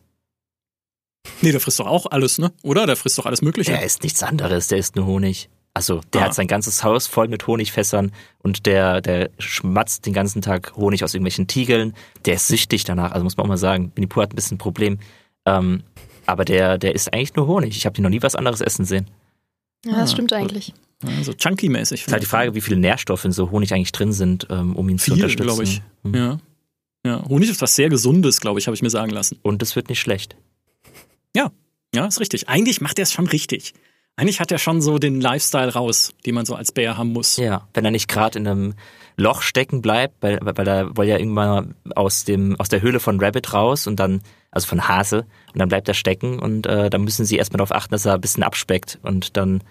Nee, der frisst doch auch alles, ne? Oder? Der frisst doch alles Mögliche. Der isst nichts anderes, der isst nur Honig. Also, der ah. hat sein ganzes Haus voll mit Honigfässern und der, der schmatzt den ganzen Tag Honig aus irgendwelchen Tiegeln. Der ist süchtig danach, also muss man auch mal sagen. Winnie Pooh hat ein bisschen ein Problem. Ähm, aber der, der isst eigentlich nur Honig. Ich habe ihn noch nie was anderes essen sehen. Ja, das ah, stimmt eigentlich. Ja, so chunky-mäßig. Ist halt die Frage, wie viele Nährstoffe in so Honig eigentlich drin sind, ähm, um ihn Viel, zu unterstützen. glaube ich. Hm. Ja. ja. Honig ist was sehr Gesundes, glaube ich, habe ich mir sagen lassen. Und es wird nicht schlecht. Ja, ja, ist richtig. Eigentlich macht er es schon richtig. Eigentlich hat er schon so den Lifestyle raus, den man so als Bär haben muss. Ja, wenn er nicht gerade in einem Loch stecken bleibt, weil, weil er will ja irgendwann aus dem aus der Höhle von Rabbit raus und dann also von Hase und dann bleibt er stecken und äh, dann müssen sie erstmal darauf achten, dass er ein bisschen abspeckt und dann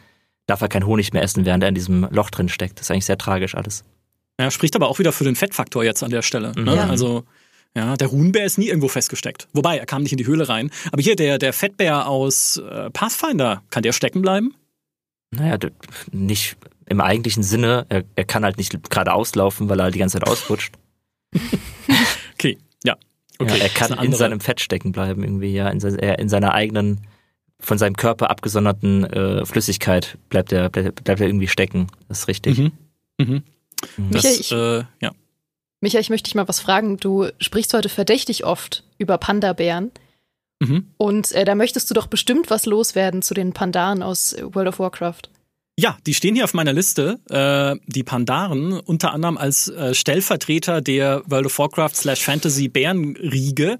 darf er kein Honig mehr essen, während er in diesem Loch drin steckt. Das ist eigentlich sehr tragisch alles. Ja, spricht aber auch wieder für den Fettfaktor jetzt an der Stelle. Ne? Ja. Also ja, der Ruhnbär ist nie irgendwo festgesteckt. Wobei, er kam nicht in die Höhle rein. Aber hier, der, der Fettbär aus äh, Pathfinder, kann der stecken bleiben? Naja, nicht im eigentlichen Sinne. Er, er kann halt nicht gerade auslaufen, weil er halt die ganze Zeit ausrutscht. okay, ja. Okay. Ja, er kann in seinem Fett stecken bleiben, irgendwie, ja. In, in seiner eigenen, von seinem Körper abgesonderten äh, Flüssigkeit bleibt er, bleibt, bleibt er irgendwie stecken. Das ist richtig. Mhm. Mhm. Das, Michael, ich, äh, ja. Michael, ich möchte dich mal was fragen. Du sprichst heute verdächtig oft über Panda-Bären. Mhm. Und äh, da möchtest du doch bestimmt was loswerden zu den Pandaren aus World of Warcraft. Ja, die stehen hier auf meiner Liste. Äh, die Pandaren, unter anderem als äh, Stellvertreter der World of Warcraft slash Fantasy Bärenriege.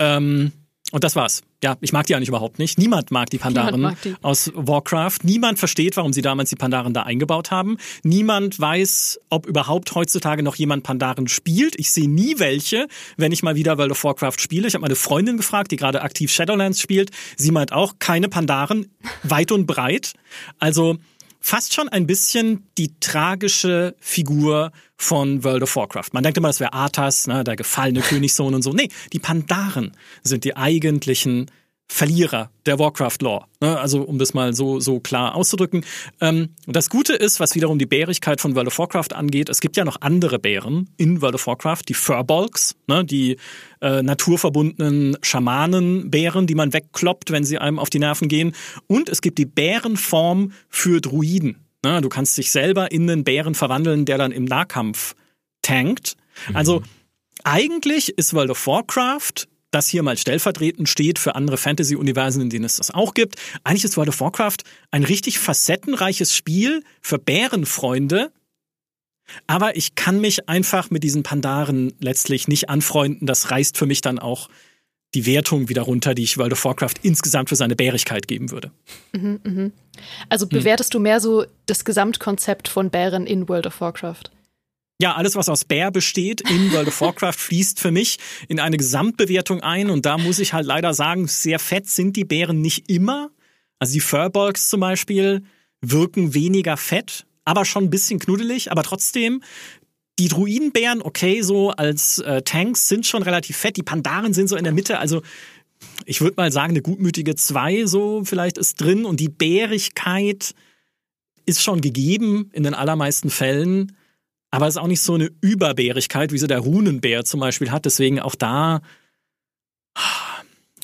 Ähm, und das war's. Ja, ich mag die eigentlich überhaupt nicht. Niemand mag die Pandaren mag die. aus Warcraft. Niemand versteht, warum sie damals die Pandaren da eingebaut haben. Niemand weiß, ob überhaupt heutzutage noch jemand Pandaren spielt. Ich sehe nie welche, wenn ich mal wieder World of Warcraft spiele. Ich habe meine Freundin gefragt, die gerade aktiv Shadowlands spielt. Sie meint auch, keine Pandaren, weit und breit. Also fast schon ein bisschen die tragische Figur von World of Warcraft. Man denkt immer, das wäre Arthas, ne, der gefallene Königssohn und so. Nee, die Pandaren sind die eigentlichen Verlierer der Warcraft-Lore. Ne? Also um das mal so, so klar auszudrücken. Ähm, das Gute ist, was wiederum die Bärigkeit von World of Warcraft angeht, es gibt ja noch andere Bären in World of Warcraft, die Furbolgs, ne? die äh, naturverbundenen Schamanenbären, die man wegkloppt, wenn sie einem auf die Nerven gehen. Und es gibt die Bärenform für Druiden. Ne? Du kannst dich selber in einen Bären verwandeln, der dann im Nahkampf tankt. Also eigentlich ist World of Warcraft das hier mal stellvertretend steht für andere Fantasy-Universen, in denen es das auch gibt. Eigentlich ist World of Warcraft ein richtig facettenreiches Spiel für Bärenfreunde, Aber ich kann mich einfach mit diesen Pandaren letztlich nicht anfreunden. Das reißt für mich dann auch die Wertung wieder runter, die ich World of Warcraft insgesamt für seine Bärigkeit geben würde. Mhm, mh. Also bewertest hm. du mehr so das Gesamtkonzept von Bären in World of Warcraft? Ja, alles, was aus Bär besteht in World of Warcraft, fließt für mich in eine Gesamtbewertung ein. Und da muss ich halt leider sagen, sehr fett sind die Bären nicht immer. Also die Furbolgs zum Beispiel wirken weniger fett, aber schon ein bisschen knuddelig. Aber trotzdem die Druidenbären, okay, so als äh, Tanks sind schon relativ fett. Die Pandaren sind so in der Mitte. Also ich würde mal sagen, eine gutmütige 2 so vielleicht ist drin. Und die Bärigkeit ist schon gegeben in den allermeisten Fällen. Aber es ist auch nicht so eine Überbärigkeit, wie sie der Runenbär zum Beispiel hat. Deswegen auch da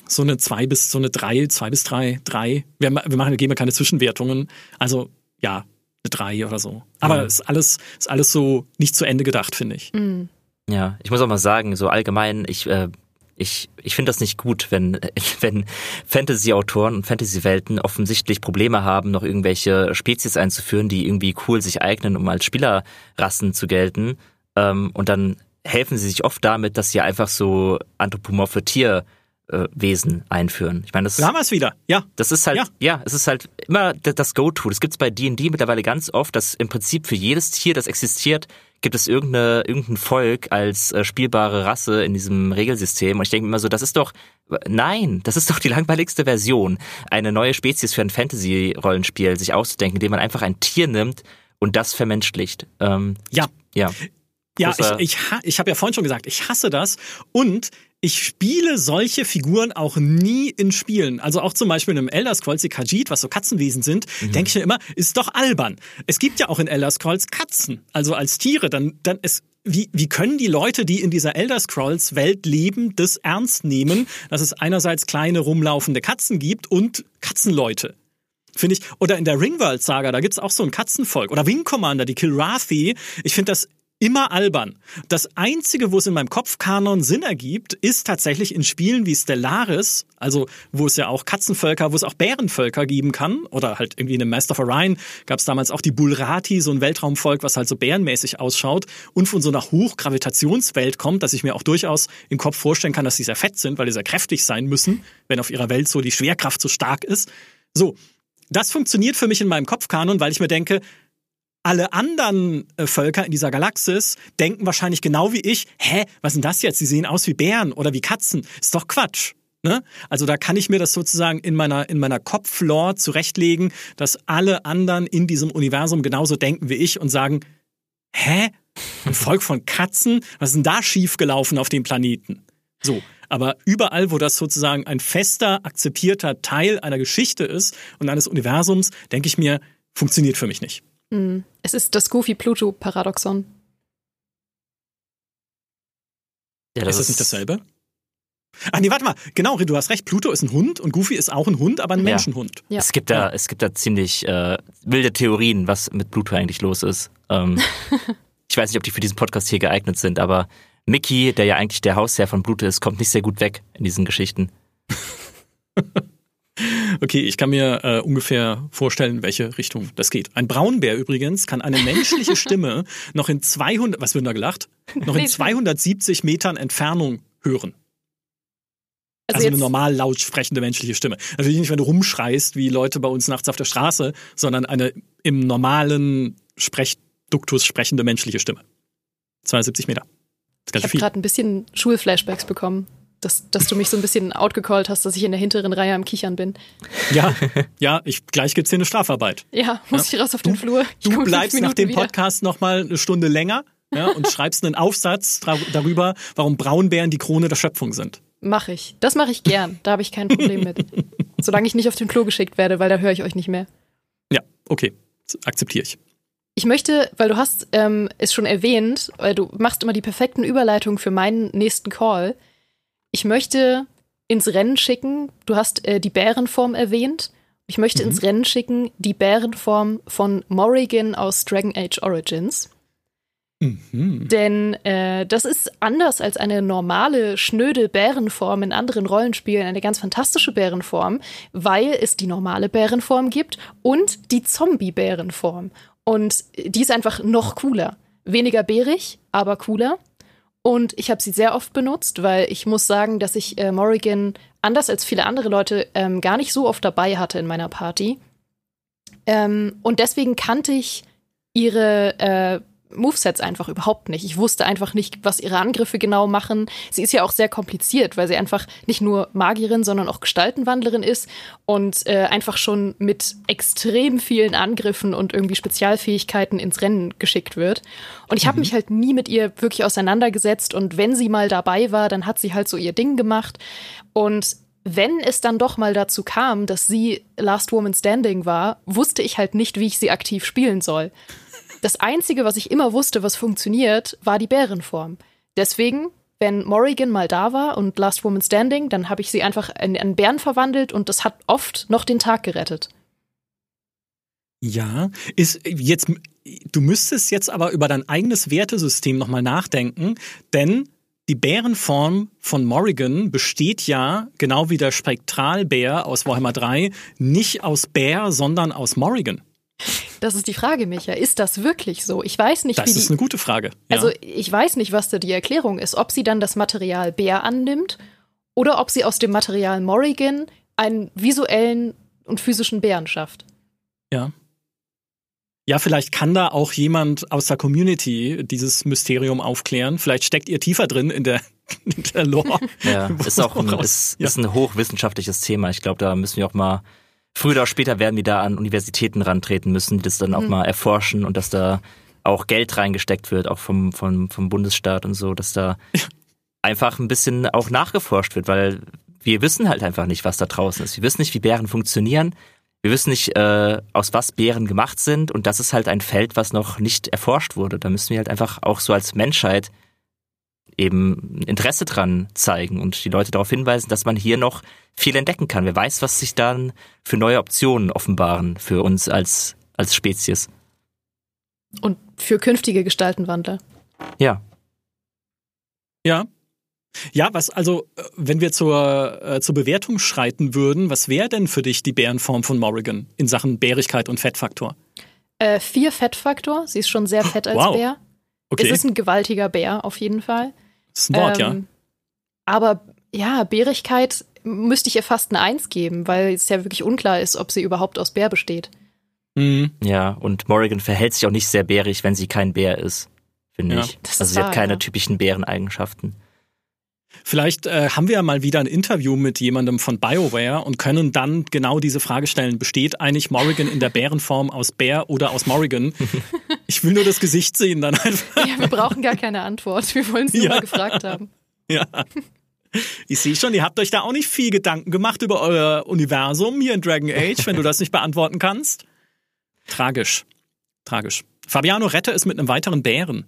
so eine 2 bis so eine 3, 2 bis 3, 3. Wir, wir machen, geben ja keine Zwischenwertungen. Also ja, eine 3 oder so. Aber ja. ist alles, ist alles so nicht zu Ende gedacht, finde ich. Mhm. Ja, ich muss auch mal sagen, so allgemein, ich, äh, ich, ich finde das nicht gut, wenn, wenn Fantasy-Autoren und Fantasy-Welten offensichtlich Probleme haben, noch irgendwelche Spezies einzuführen, die irgendwie cool sich eignen, um als Spielerrassen zu gelten. Ähm, und dann helfen sie sich oft damit, dass sie einfach so anthropomorphe Tier äh, Wesen einführen. Ich meine, das da haben wir es wieder. Ja. Das ist halt, ja. ja, es ist halt immer das Go-To. Das gibt es bei D&D mittlerweile ganz oft, dass im Prinzip für jedes Tier, das existiert, gibt es irgendeine, irgendein Volk als äh, spielbare Rasse in diesem Regelsystem. Und ich denke immer so, das ist doch, nein, das ist doch die langweiligste Version, eine neue Spezies für ein Fantasy-Rollenspiel sich auszudenken, indem man einfach ein Tier nimmt und das vermenschlicht. Ähm, ja. Ja. Ja, ich, ich, ich habe ja vorhin schon gesagt, ich hasse das und ich spiele solche Figuren auch nie in Spielen. Also auch zum Beispiel in einem Elder Scrolls, die Khajiit, was so Katzenwesen sind, mhm. denke ich mir immer, ist doch albern. Es gibt ja auch in Elder Scrolls Katzen, also als Tiere. Dann, dann es, wie, wie können die Leute, die in dieser Elder Scrolls Welt leben, das ernst nehmen, dass es einerseits kleine rumlaufende Katzen gibt und Katzenleute? Finde ich, oder in der Ringworld Saga, da gibt's auch so ein Katzenvolk. Oder Wing Commander, die Kilrathi. Ich finde das immer albern. Das einzige, wo es in meinem Kopfkanon Sinn ergibt, ist tatsächlich in Spielen wie Stellaris, also wo es ja auch Katzenvölker, wo es auch Bärenvölker geben kann, oder halt irgendwie in einem Master of Orion gab es damals auch die Bulrati, so ein Weltraumvolk, was halt so bärenmäßig ausschaut und von so einer Hochgravitationswelt kommt, dass ich mir auch durchaus im Kopf vorstellen kann, dass sie sehr fett sind, weil die sehr kräftig sein müssen, wenn auf ihrer Welt so die Schwerkraft so stark ist. So, das funktioniert für mich in meinem Kopfkanon, weil ich mir denke, alle anderen äh, Völker in dieser Galaxis denken wahrscheinlich genau wie ich, hä, was sind das jetzt? Sie sehen aus wie Bären oder wie Katzen. Ist doch Quatsch. Ne? Also da kann ich mir das sozusagen in meiner, in meiner Kopflore zurechtlegen, dass alle anderen in diesem Universum genauso denken wie ich und sagen, hä? Ein Volk von Katzen? Was ist denn da schiefgelaufen auf dem Planeten? So. Aber überall, wo das sozusagen ein fester, akzeptierter Teil einer Geschichte ist und eines Universums, denke ich mir, funktioniert für mich nicht. Hm. Es ist das Goofy-Pluto-Paradoxon. Ja, das ist das nicht dasselbe? Ach nee, warte mal. Genau, du hast recht. Pluto ist ein Hund und Goofy ist auch ein Hund, aber ein ja. Menschenhund. Ja. Es gibt da, es gibt da ziemlich äh, wilde Theorien, was mit Pluto eigentlich los ist. Ähm, ich weiß nicht, ob die für diesen Podcast hier geeignet sind, aber Mickey, der ja eigentlich der Hausherr von Pluto ist, kommt nicht sehr gut weg in diesen Geschichten. Okay, ich kann mir äh, ungefähr vorstellen, welche Richtung das geht. Ein Braunbär übrigens kann eine menschliche Stimme noch in 200, was wird da gelacht? Noch in 270 Metern Entfernung hören. Also, also eine normal laut sprechende menschliche Stimme. Natürlich nicht, wenn du rumschreist, wie Leute bei uns nachts auf der Straße, sondern eine im normalen Sprechduktus sprechende menschliche Stimme. 270 Meter. ich habe gerade ein bisschen Schulflashbacks bekommen dass, dass du mich so ein bisschen outgecallt hast, dass ich in der hinteren Reihe am Kichern bin. Ja, ja, ich, gleich gibt's hier eine Strafarbeit. Ja, muss ja. ich raus auf den du, Flur. Ich du bleibst nach dem wieder. Podcast nochmal eine Stunde länger ja, und schreibst einen Aufsatz darüber, warum Braunbären die Krone der Schöpfung sind. Mach ich. Das mache ich gern. Da habe ich kein Problem mit. Solange ich nicht auf den Klo geschickt werde, weil da höre ich euch nicht mehr. Ja, okay. Akzeptiere ich. Ich möchte, weil du hast ähm, es schon erwähnt, weil du machst immer die perfekten Überleitungen für meinen nächsten Call ich möchte ins Rennen schicken, du hast äh, die Bärenform erwähnt, ich möchte mhm. ins Rennen schicken die Bärenform von Morrigan aus Dragon Age Origins. Mhm. Denn äh, das ist anders als eine normale, schnöde Bärenform in anderen Rollenspielen eine ganz fantastische Bärenform, weil es die normale Bärenform gibt und die Zombie-Bärenform. Und die ist einfach noch cooler weniger bärig, aber cooler. Und ich habe sie sehr oft benutzt, weil ich muss sagen, dass ich äh, Morrigan anders als viele andere Leute ähm, gar nicht so oft dabei hatte in meiner Party. Ähm, und deswegen kannte ich ihre äh, Movesets einfach überhaupt nicht. Ich wusste einfach nicht, was ihre Angriffe genau machen. Sie ist ja auch sehr kompliziert, weil sie einfach nicht nur Magierin, sondern auch Gestaltenwandlerin ist und äh, einfach schon mit extrem vielen Angriffen und irgendwie Spezialfähigkeiten ins Rennen geschickt wird. Und ich habe mhm. mich halt nie mit ihr wirklich auseinandergesetzt und wenn sie mal dabei war, dann hat sie halt so ihr Ding gemacht und wenn es dann doch mal dazu kam, dass sie Last Woman Standing war, wusste ich halt nicht, wie ich sie aktiv spielen soll. Das Einzige, was ich immer wusste, was funktioniert, war die Bärenform. Deswegen, wenn Morrigan mal da war und Last Woman Standing, dann habe ich sie einfach in einen Bären verwandelt und das hat oft noch den Tag gerettet. Ja, ist jetzt du müsstest jetzt aber über dein eigenes Wertesystem nochmal nachdenken, denn die Bärenform von Morrigan besteht ja, genau wie der Spektralbär aus Warhammer 3, nicht aus Bär, sondern aus Morrigan. Das ist die Frage, Micha. Ist das wirklich so? Ich weiß nicht, das wie. Das ist eine gute Frage. Ja. Also, ich weiß nicht, was da die Erklärung ist. Ob sie dann das Material Bär annimmt oder ob sie aus dem Material Morrigan einen visuellen und physischen Bären schafft. Ja. Ja, vielleicht kann da auch jemand aus der Community dieses Mysterium aufklären. Vielleicht steckt ihr tiefer drin in der, in der Lore. Ja, ist auch ein, ist, ja. ist ein hochwissenschaftliches Thema. Ich glaube, da müssen wir auch mal früher oder später werden wir da an Universitäten rantreten müssen, die das dann auch mhm. mal erforschen und dass da auch Geld reingesteckt wird, auch vom, vom, vom Bundesstaat und so, dass da einfach ein bisschen auch nachgeforscht wird, weil wir wissen halt einfach nicht, was da draußen ist. Wir wissen nicht, wie Bären funktionieren. Wir wissen nicht, äh, aus was Bären gemacht sind. Und das ist halt ein Feld, was noch nicht erforscht wurde. Da müssen wir halt einfach auch so als Menschheit eben Interesse dran zeigen und die Leute darauf hinweisen, dass man hier noch viel entdecken kann. Wer weiß, was sich dann für neue Optionen offenbaren für uns als, als Spezies. Und für künftige Gestaltenwandler. Ja. Ja. Ja, was also, wenn wir zur, äh, zur Bewertung schreiten würden, was wäre denn für dich die Bärenform von Morrigan in Sachen Bärigkeit und Fettfaktor? Äh, vier Fettfaktor. Sie ist schon sehr fett als wow. Bär. Okay. Es ist ein gewaltiger Bär, auf jeden Fall. Das ist ein Wort, ähm, ja. Aber ja, Bärigkeit müsste ich ihr fast eine Eins geben, weil es ja wirklich unklar ist, ob sie überhaupt aus Bär besteht. Mhm. Ja, und Morrigan verhält sich auch nicht sehr bärig, wenn sie kein Bär ist, finde ja. ich. also sie wahr, hat keine ja. typischen Bäreneigenschaften. Vielleicht äh, haben wir ja mal wieder ein Interview mit jemandem von BioWare und können dann genau diese Frage stellen. Besteht eigentlich Morrigan in der Bärenform aus Bär oder aus Morrigan? Ich will nur das Gesicht sehen dann einfach. Ja, wir brauchen gar keine Antwort. Wir wollen es nur ja. mal gefragt haben. Ja. Ich sehe schon, ihr habt euch da auch nicht viel Gedanken gemacht über euer Universum hier in Dragon Age, wenn du das nicht beantworten kannst. Tragisch. Tragisch. Fabiano, rette es mit einem weiteren Bären.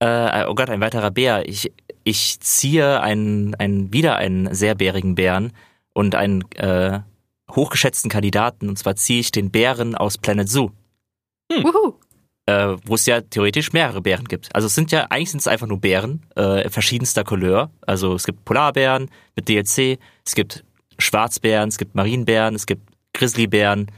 Äh, oh Gott, ein weiterer Bär. Ich, ich ziehe einen, einen, wieder einen sehr bärigen Bären und einen äh, hochgeschätzten Kandidaten. Und zwar ziehe ich den Bären aus Planet Zoo. Hm. Äh, wo es ja theoretisch mehrere Bären gibt. Also es sind ja, eigentlich sind es einfach nur Bären äh, verschiedenster Couleur. Also es gibt Polarbären mit DLC, es gibt Schwarzbären, es gibt Marienbären, es gibt Grizzlybären.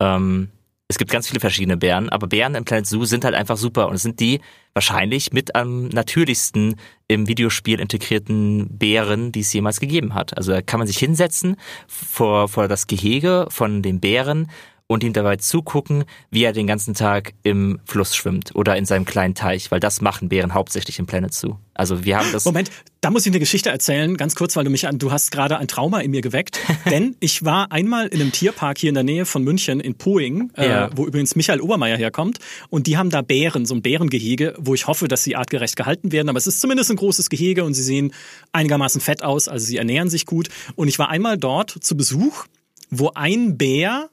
Ähm, es gibt ganz viele verschiedene Bären, aber Bären im Planet Zoo sind halt einfach super und es sind die wahrscheinlich mit am natürlichsten im Videospiel integrierten Bären, die es jemals gegeben hat. Also da kann man sich hinsetzen vor, vor das Gehege von den Bären und ihm dabei zugucken, wie er den ganzen Tag im Fluss schwimmt oder in seinem kleinen Teich, weil das machen Bären hauptsächlich im Planet Zoo. Also wir haben das. Moment, da muss ich eine Geschichte erzählen, ganz kurz, weil du mich an, du hast gerade ein Trauma in mir geweckt. Denn ich war einmal in einem Tierpark hier in der Nähe von München in Poing, äh, ja. wo übrigens Michael Obermeier herkommt. Und die haben da Bären, so ein Bärengehege, wo ich hoffe, dass sie artgerecht gehalten werden. Aber es ist zumindest ein großes Gehege und sie sehen einigermaßen fett aus, also sie ernähren sich gut. Und ich war einmal dort zu Besuch, wo ein Bär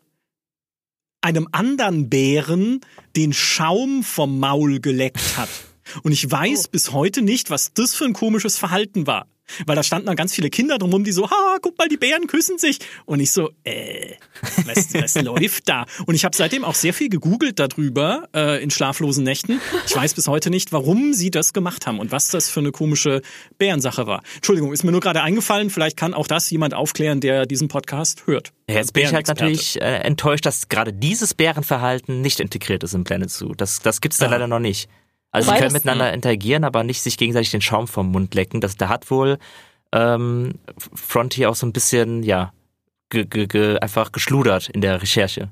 einem anderen Bären den Schaum vom Maul geleckt hat. Und ich weiß oh. bis heute nicht, was das für ein komisches Verhalten war. Weil da standen dann ganz viele Kinder drumherum, die so, ha, guck mal, die Bären küssen sich. Und ich so, äh, was, was läuft da? Und ich habe seitdem auch sehr viel gegoogelt darüber äh, in schlaflosen Nächten. Ich weiß bis heute nicht, warum sie das gemacht haben und was das für eine komische Bärensache war. Entschuldigung, ist mir nur gerade eingefallen. Vielleicht kann auch das jemand aufklären, der diesen Podcast hört. Ja, jetzt bin ich halt natürlich äh, enttäuscht, dass gerade dieses Bärenverhalten nicht integriert ist im Planet Zoo. Das, das gibt's da ja. leider noch nicht. Also sie können miteinander interagieren, aber nicht sich gegenseitig den Schaum vom Mund lecken. Das, da hat wohl ähm, Frontier auch so ein bisschen, ja, ge, ge, ge, einfach geschludert in der Recherche.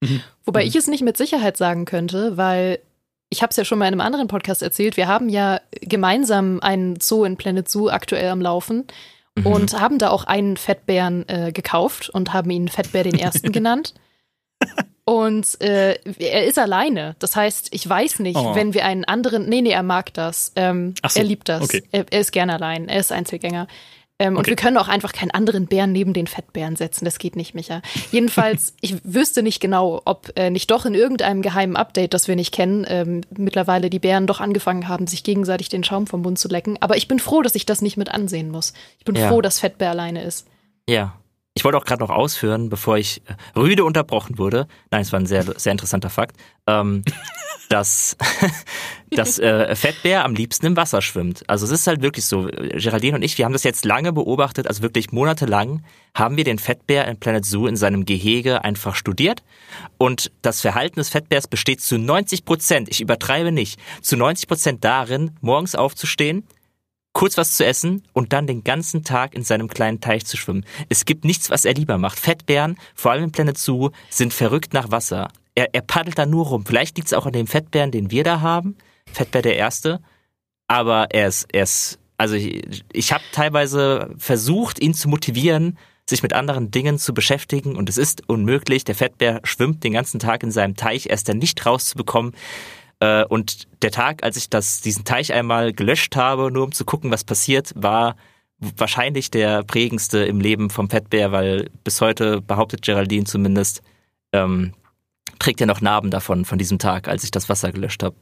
Mhm. Wobei mhm. ich es nicht mit Sicherheit sagen könnte, weil ich habe es ja schon mal in einem anderen Podcast erzählt, wir haben ja gemeinsam einen Zoo in Planet Zoo aktuell am Laufen mhm. und haben da auch einen Fettbären äh, gekauft und haben ihn Fettbär den ersten genannt. Und äh, er ist alleine. Das heißt, ich weiß nicht, oh. wenn wir einen anderen. Nee, nee, er mag das. Ähm, so. Er liebt das. Okay. Er, er, ist gerne allein. Er ist Einzelgänger. Ähm, okay. Und wir können auch einfach keinen anderen Bären neben den Fettbären setzen. Das geht nicht, Micha. Jedenfalls, ich wüsste nicht genau, ob äh, nicht doch in irgendeinem geheimen Update, das wir nicht kennen, ähm, mittlerweile die Bären doch angefangen haben, sich gegenseitig den Schaum vom Mund zu lecken. Aber ich bin froh, dass ich das nicht mit ansehen muss. Ich bin ja. froh, dass Fettbär alleine ist. Ja, ich wollte auch gerade noch ausführen, bevor ich äh, rüde unterbrochen wurde. Nein, es war ein sehr, sehr interessanter Fakt, ähm, dass, dass äh, Fettbär am liebsten im Wasser schwimmt. Also es ist halt wirklich so. Geraldine und ich, wir haben das jetzt lange beobachtet, also wirklich monatelang haben wir den Fettbär in Planet Zoo in seinem Gehege einfach studiert. Und das Verhalten des Fettbärs besteht zu 90 Prozent, ich übertreibe nicht, zu 90 Prozent darin, morgens aufzustehen, kurz was zu essen und dann den ganzen Tag in seinem kleinen Teich zu schwimmen. Es gibt nichts, was er lieber macht. Fettbären, vor allem im Planet Zoo, sind verrückt nach Wasser. Er, er paddelt da nur rum. Vielleicht liegt es auch an dem Fettbären, den wir da haben. Fettbär der Erste. Aber er ist, er ist, also ich, ich habe teilweise versucht, ihn zu motivieren, sich mit anderen Dingen zu beschäftigen und es ist unmöglich. Der Fettbär schwimmt den ganzen Tag in seinem Teich, er ist dann nicht rauszubekommen. Äh, und der Tag, als ich das, diesen Teich einmal gelöscht habe, nur um zu gucken, was passiert, war wahrscheinlich der prägendste im Leben vom Fettbär, weil bis heute behauptet Geraldine zumindest, ähm, trägt er noch Narben davon, von diesem Tag, als ich das Wasser gelöscht habe.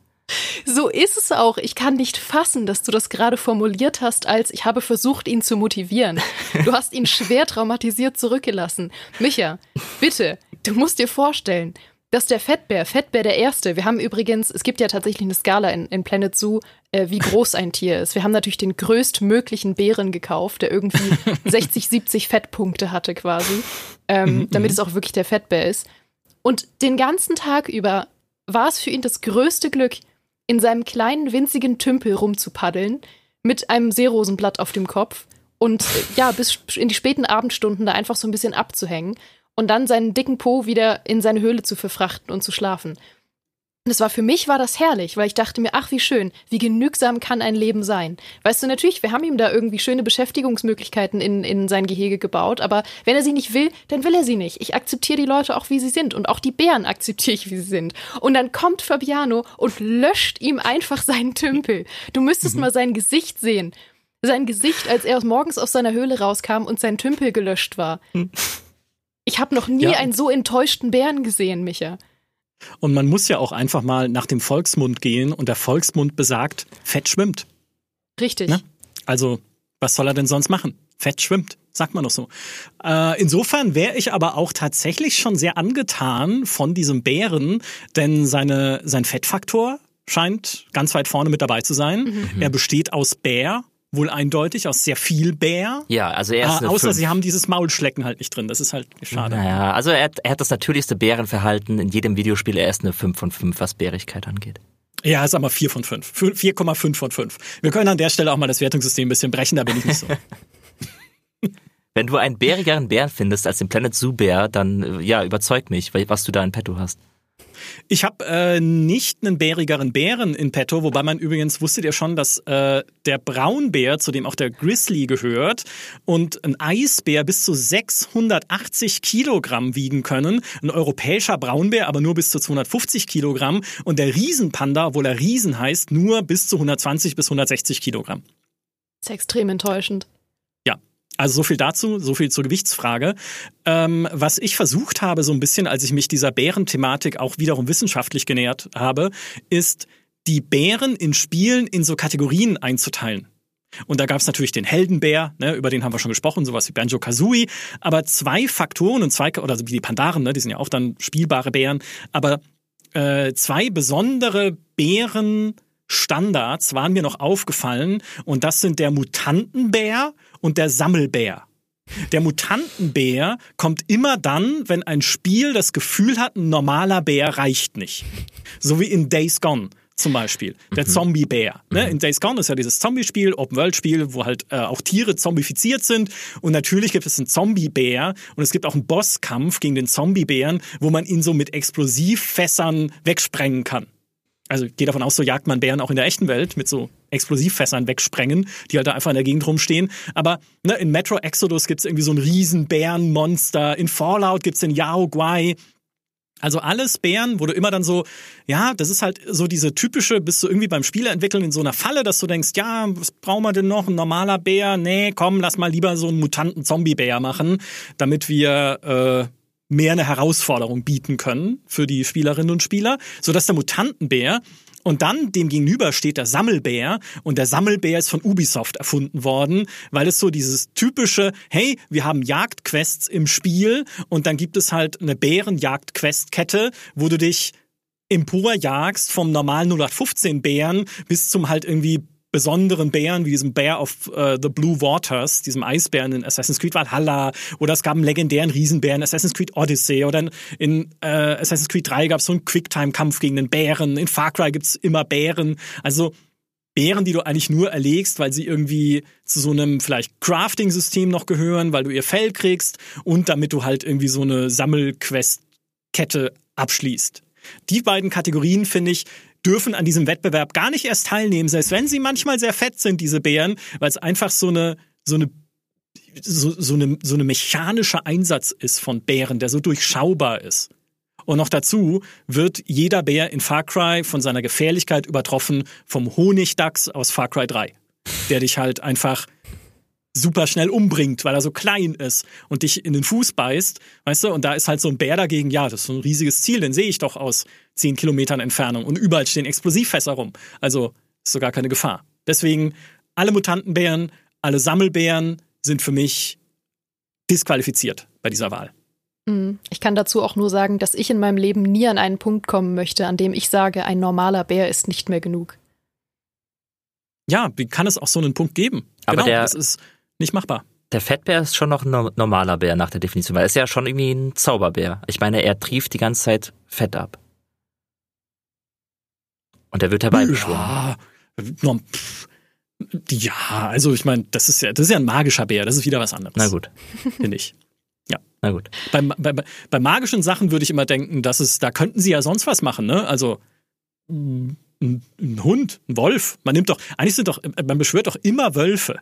So ist es auch. Ich kann nicht fassen, dass du das gerade formuliert hast, als ich habe versucht, ihn zu motivieren. Du hast ihn schwer traumatisiert zurückgelassen. Micha, bitte, du musst dir vorstellen, das ist der Fettbär, Fettbär der Erste. Wir haben übrigens, es gibt ja tatsächlich eine Skala in, in Planet Zoo, äh, wie groß ein Tier ist. Wir haben natürlich den größtmöglichen Bären gekauft, der irgendwie 60, 70 Fettpunkte hatte quasi, ähm, mhm, damit mhm. es auch wirklich der Fettbär ist. Und den ganzen Tag über war es für ihn das größte Glück, in seinem kleinen, winzigen Tümpel rumzupaddeln, mit einem Seerosenblatt auf dem Kopf und äh, ja, bis in die späten Abendstunden da einfach so ein bisschen abzuhängen und dann seinen dicken Po wieder in seine Höhle zu verfrachten und zu schlafen. Das war für mich war das herrlich, weil ich dachte mir, ach wie schön, wie genügsam kann ein Leben sein. Weißt du, natürlich, wir haben ihm da irgendwie schöne Beschäftigungsmöglichkeiten in, in sein Gehege gebaut, aber wenn er sie nicht will, dann will er sie nicht. Ich akzeptiere die Leute auch, wie sie sind und auch die Bären akzeptiere ich, wie sie sind. Und dann kommt Fabiano und löscht ihm einfach seinen Tümpel. Du müsstest mhm. mal sein Gesicht sehen. Sein Gesicht, als er morgens aus seiner Höhle rauskam und sein Tümpel gelöscht war. Mhm. Ich habe noch nie ja. einen so enttäuschten Bären gesehen, Micha. Und man muss ja auch einfach mal nach dem Volksmund gehen und der Volksmund besagt, Fett schwimmt. Richtig. Ne? Also, was soll er denn sonst machen? Fett schwimmt, sagt man doch so. Äh, insofern wäre ich aber auch tatsächlich schon sehr angetan von diesem Bären, denn seine, sein Fettfaktor scheint ganz weit vorne mit dabei zu sein. Mhm. Er besteht aus Bär wohl eindeutig aus sehr viel Bär. Ja, also er ist äh, Außer 5. sie haben dieses Maulschlecken halt nicht drin. Das ist halt schade. Naja, also er, er hat das natürlichste Bärenverhalten in jedem Videospiel. Er ist eine 5 von 5, was Bärigkeit angeht. Ja, ist aber 4 von 5. 4,5 von 5. Wir können an der Stelle auch mal das Wertungssystem ein bisschen brechen, da bin ich nicht so. Wenn du einen bärigeren Bären findest als den Planet Zoo Bär, dann ja, überzeug mich, was du da in petto hast. Ich habe äh, nicht einen bärigeren Bären in petto, wobei man übrigens wusstet ihr schon, dass äh, der Braunbär, zu dem auch der Grizzly gehört, und ein Eisbär bis zu 680 Kilogramm wiegen können. Ein europäischer Braunbär aber nur bis zu 250 Kilogramm und der Riesenpanda, obwohl er Riesen heißt, nur bis zu 120 bis 160 Kilogramm. Das ist extrem enttäuschend. Also so viel dazu, so viel zur Gewichtsfrage. Ähm, was ich versucht habe, so ein bisschen, als ich mich dieser Bärenthematik auch wiederum wissenschaftlich genähert habe, ist, die Bären in Spielen in so Kategorien einzuteilen. Und da gab es natürlich den Heldenbär, ne, über den haben wir schon gesprochen, sowas wie Banjo Kazooie. Aber zwei Faktoren und zwei, oder wie die Pandaren, ne, die sind ja auch dann spielbare Bären, aber äh, zwei besondere Bärenstandards waren mir noch aufgefallen. Und das sind der Mutantenbär und der Sammelbär. Der Mutantenbär kommt immer dann, wenn ein Spiel das Gefühl hat, ein normaler Bär reicht nicht. So wie in Days Gone. zum Beispiel. Der mhm. Zombie-Bär. Ne? Mhm. In Days Gone ist ja dieses Zombie-Spiel, Open-World-Spiel, wo halt äh, auch Tiere zombifiziert sind. Und natürlich gibt es einen Zombie-Bär und es gibt auch einen Bosskampf gegen den Zombie-Bären, wo man ihn so mit Explosivfässern wegsprengen kann. Also geht davon aus, so jagt man Bären auch in der echten Welt mit so Explosivfässern wegsprengen, die halt da einfach in der Gegend rumstehen. Aber ne, in Metro Exodus gibt's irgendwie so ein riesen Bärenmonster. In Fallout gibt's den Yao Guai. Also alles Bären, wo du immer dann so, ja, das ist halt so diese typische, bist du irgendwie beim Spiele entwickeln in so einer Falle, dass du denkst, ja, was brauchen wir denn noch? Ein normaler Bär? Nee, komm, lass mal lieber so einen mutanten Zombie-Bär machen, damit wir äh, mehr eine Herausforderung bieten können für die Spielerinnen und Spieler, sodass der Mutantenbär und dann dem gegenüber steht der Sammelbär und der Sammelbär ist von Ubisoft erfunden worden, weil es so dieses typische, hey, wir haben Jagdquests im Spiel und dann gibt es halt eine Bärenjagd-Quest-Kette, wo du dich emporjagst vom normalen 0815 Bären bis zum halt irgendwie besonderen Bären wie diesem Bear of uh, the Blue Waters, diesem Eisbären in Assassin's Creed Valhalla, oder es gab einen legendären Riesenbären in Assassin's Creed Odyssey, oder in, in uh, Assassin's Creed 3 gab es so einen Quicktime-Kampf gegen den Bären, in Far Cry gibt's immer Bären, also Bären, die du eigentlich nur erlegst, weil sie irgendwie zu so einem vielleicht Crafting-System noch gehören, weil du ihr Fell kriegst und damit du halt irgendwie so eine Sammelquest-Kette abschließt. Die beiden Kategorien, finde ich, dürfen an diesem Wettbewerb gar nicht erst teilnehmen, selbst wenn sie manchmal sehr fett sind, diese Bären, weil es einfach so eine, so eine so, so, eine, so eine mechanische Einsatz ist von Bären, der so durchschaubar ist. Und noch dazu wird jeder Bär in Far Cry von seiner Gefährlichkeit übertroffen vom Honigdachs aus Far Cry 3, der dich halt einfach super schnell umbringt, weil er so klein ist und dich in den Fuß beißt, weißt du, und da ist halt so ein Bär dagegen, ja, das ist so ein riesiges Ziel, den sehe ich doch aus zehn Kilometern Entfernung und überall stehen Explosivfässer rum. Also ist so gar keine Gefahr. Deswegen alle Mutantenbären, alle Sammelbären sind für mich disqualifiziert bei dieser Wahl. Mhm. Ich kann dazu auch nur sagen, dass ich in meinem Leben nie an einen Punkt kommen möchte, an dem ich sage, ein normaler Bär ist nicht mehr genug. Ja, wie kann es auch so einen Punkt geben? Aber genau, der, das ist nicht machbar. Der Fettbär ist schon noch ein normaler Bär nach der Definition, weil er ist ja schon irgendwie ein Zauberbär. Ich meine, er trieft die ganze Zeit Fett ab. Und er wird herbeibeschworen. Ja, ja, also ich meine, das ist ja, das ist ja ein magischer Bär, das ist wieder was anderes. Na gut. Finde ich. Ja. Na gut. Bei, bei, bei magischen Sachen würde ich immer denken, dass es, da könnten sie ja sonst was machen, ne? Also ein, ein Hund, ein Wolf. Man nimmt doch, eigentlich sind doch, man beschwört doch immer Wölfe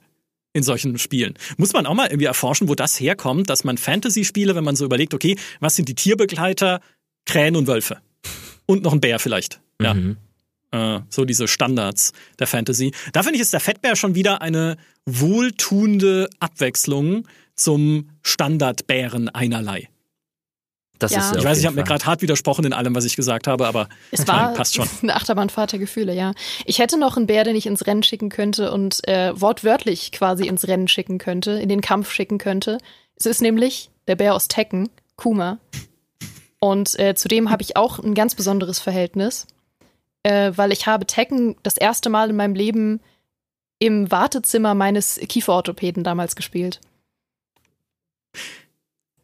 in solchen Spielen. Muss man auch mal irgendwie erforschen, wo das herkommt, dass man Fantasy-Spiele, wenn man so überlegt, okay, was sind die Tierbegleiter? Krähen und Wölfe. Und noch ein Bär vielleicht. Ja. Mhm. Äh, so diese Standards der Fantasy. Da finde ich, ist der Fettbär schon wieder eine wohltuende Abwechslung zum Standardbären einerlei. Das ja. ist ich weiß, ich habe mir gerade hart widersprochen in allem, was ich gesagt habe, aber es war passt schon. Eine Achterbahnfahrt der Gefühle, ja. Ich hätte noch einen Bär, den ich ins Rennen schicken könnte und äh, wortwörtlich quasi ins Rennen schicken könnte, in den Kampf schicken könnte. Es ist nämlich der Bär aus Tekken, Kuma. Und äh, zudem habe ich auch ein ganz besonderes Verhältnis, äh, weil ich habe Tekken das erste Mal in meinem Leben im Wartezimmer meines Kieferorthopäden damals gespielt.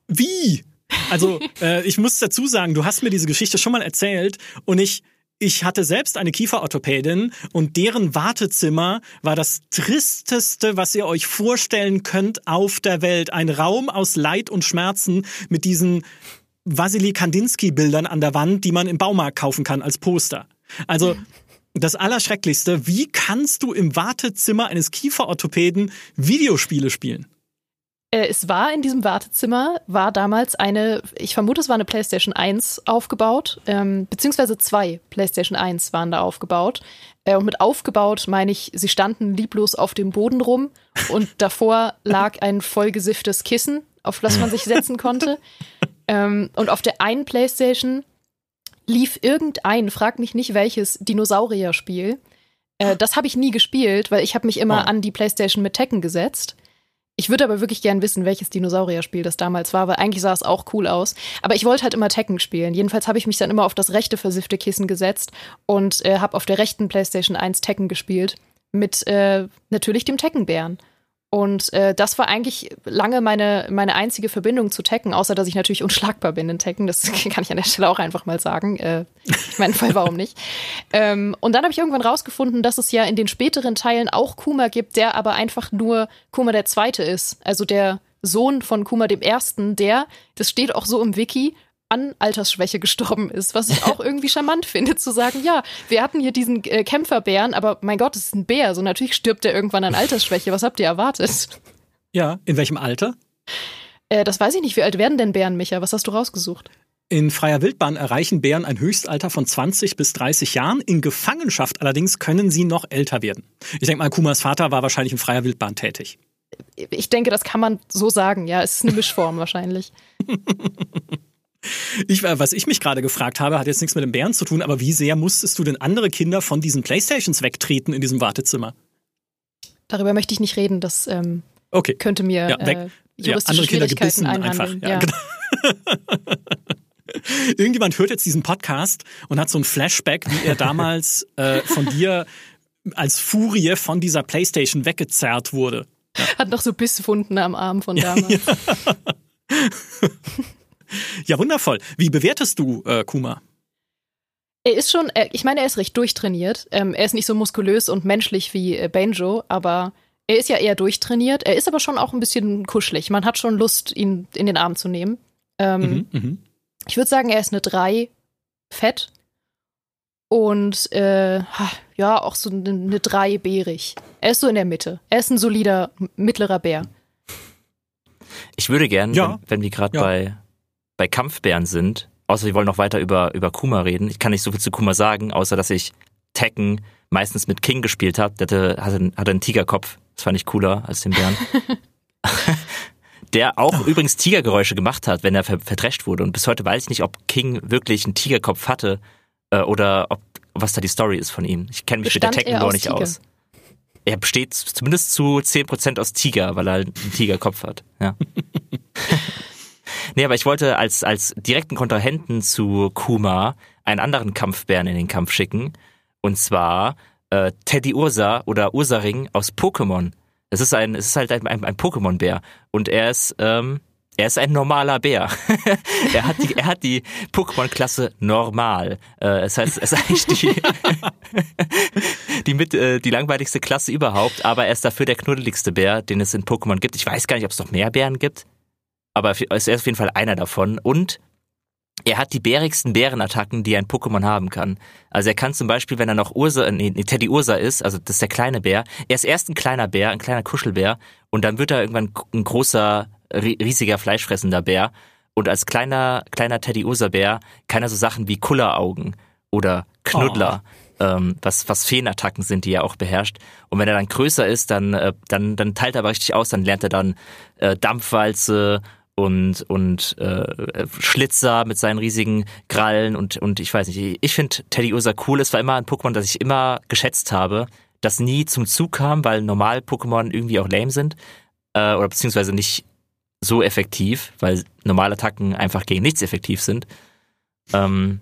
Wie? Also, äh, ich muss dazu sagen, du hast mir diese Geschichte schon mal erzählt und ich ich hatte selbst eine Kieferorthopädin und deren Wartezimmer war das tristeste, was ihr euch vorstellen könnt auf der Welt. Ein Raum aus Leid und Schmerzen mit diesen Vasily Kandinsky Bildern an der Wand, die man im Baumarkt kaufen kann als Poster. Also das Allerschrecklichste, wie kannst du im Wartezimmer eines Kieferorthopäden Videospiele spielen? Äh, es war in diesem Wartezimmer, war damals eine, ich vermute, es war eine PlayStation 1 aufgebaut, ähm, beziehungsweise zwei PlayStation 1 waren da aufgebaut. Äh, und mit aufgebaut meine ich, sie standen lieblos auf dem Boden rum und davor lag ein vollgesifftes Kissen, auf das man sich setzen konnte. Ähm, und auf der einen PlayStation lief irgendein, frag mich nicht welches, Dinosaurier-Spiel. Äh, das habe ich nie gespielt, weil ich habe mich immer oh. an die PlayStation mit Tekken gesetzt. Ich würde aber wirklich gern wissen, welches Dinosaurier-Spiel das damals war, weil eigentlich sah es auch cool aus. Aber ich wollte halt immer Tekken spielen. Jedenfalls habe ich mich dann immer auf das rechte versiffte Kissen gesetzt und äh, habe auf der rechten PlayStation 1 Tekken gespielt. Mit äh, natürlich dem Teckenbären. Und äh, das war eigentlich lange meine, meine einzige Verbindung zu Tekken, außer dass ich natürlich unschlagbar bin in Tekken. Das kann ich an der Stelle auch einfach mal sagen. Äh, ich meine, Fall, warum nicht? Ähm, und dann habe ich irgendwann rausgefunden, dass es ja in den späteren Teilen auch Kuma gibt, der aber einfach nur Kuma der Zweite ist. Also der Sohn von Kuma dem Ersten, der, das steht auch so im Wiki, an Altersschwäche gestorben ist, was ich auch irgendwie charmant finde, zu sagen, ja, wir hatten hier diesen äh, Kämpferbären, aber mein Gott, es ist ein Bär, so natürlich stirbt er irgendwann an Altersschwäche. Was habt ihr erwartet? Ja, in welchem Alter? Äh, das weiß ich nicht. Wie alt werden denn Bären, Micha? Was hast du rausgesucht? In freier Wildbahn erreichen Bären ein Höchstalter von 20 bis 30 Jahren. In Gefangenschaft allerdings können sie noch älter werden. Ich denke mal, Kumas Vater war wahrscheinlich in freier Wildbahn tätig. Ich denke, das kann man so sagen, ja. Es ist eine Mischform wahrscheinlich. Ich, äh, was ich mich gerade gefragt habe, hat jetzt nichts mit dem Bären zu tun, aber wie sehr musstest du denn andere Kinder von diesen Playstations wegtreten in diesem Wartezimmer? Darüber möchte ich nicht reden. Das ähm, okay. könnte mir ja, weg. Äh, juristische ja, andere Kinder gebissen einfach. Ja, ja. Genau. Irgendjemand hört jetzt diesen Podcast und hat so ein Flashback, wie er damals äh, von dir als Furie von dieser Playstation weggezerrt wurde. Ja. Hat noch so Bisswunden am Arm von damals. Ja, wundervoll. Wie bewertest du äh, Kuma? Er ist schon, ich meine, er ist recht durchtrainiert. Ähm, er ist nicht so muskulös und menschlich wie äh, Banjo, aber er ist ja eher durchtrainiert. Er ist aber schon auch ein bisschen kuschelig. Man hat schon Lust, ihn in den Arm zu nehmen. Ähm, mhm, mhm. ich würde sagen, er ist eine 3 fett und äh, ja, auch so eine 3 bärig. Er ist so in der Mitte. Er ist ein solider mittlerer Bär. Ich würde gern, ja. wenn, wenn wir gerade ja. bei bei Kampfbären sind, außer wir wollen noch weiter über, über Kuma reden. Ich kann nicht so viel zu Kuma sagen, außer dass ich Tekken meistens mit King gespielt habe. Der hatte, hatte, hatte einen Tigerkopf. Das fand ich cooler als den Bären. der auch oh. übrigens Tigergeräusche gemacht hat, wenn er verdrescht wurde. Und bis heute weiß ich nicht, ob King wirklich einen Tigerkopf hatte äh, oder ob was da die Story ist von ihm. Ich kenne mich Bestand mit der Tekken-Lore nicht Tiger. aus. Er besteht zumindest zu 10% aus Tiger, weil er einen Tigerkopf hat. Ja. Nee, aber ich wollte als, als direkten Kontrahenten zu Kuma einen anderen Kampfbären in den Kampf schicken. Und zwar äh, Teddy Ursa oder Ursaring aus Pokémon. Es ist ein, es ist halt ein, ein, ein Pokémon-Bär. Und er ist, ähm, er ist ein normaler Bär. er hat die, die Pokémon-Klasse normal. Äh, das heißt, es ist eigentlich die, die mit, äh, die langweiligste Klasse überhaupt, aber er ist dafür der knuddeligste Bär, den es in Pokémon gibt. Ich weiß gar nicht, ob es noch mehr Bären gibt aber er ist auf jeden Fall einer davon. Und er hat die bärigsten Bärenattacken, die ein Pokémon haben kann. Also er kann zum Beispiel, wenn er noch Ursa, nee, Teddy Ursa ist, also das ist der kleine Bär, er ist erst ein kleiner Bär, ein kleiner Kuschelbär und dann wird er irgendwann ein großer, riesiger, fleischfressender Bär. Und als kleiner, kleiner Teddy Ursa Bär kann er so Sachen wie Kulleraugen oder Knuddler. Oh ähm, was, was Feenattacken sind, die er auch beherrscht. Und wenn er dann größer ist, dann, äh, dann, dann teilt er aber richtig aus, dann lernt er dann äh, Dampfwalze und, und äh, Schlitzer mit seinen riesigen Krallen und, und ich weiß nicht, ich finde Teddy Ursa cool. Es war immer ein Pokémon, das ich immer geschätzt habe, das nie zum Zug kam, weil normal Pokémon irgendwie auch lame sind äh, oder beziehungsweise nicht so effektiv, weil normale Attacken einfach gegen nichts effektiv sind. Ähm,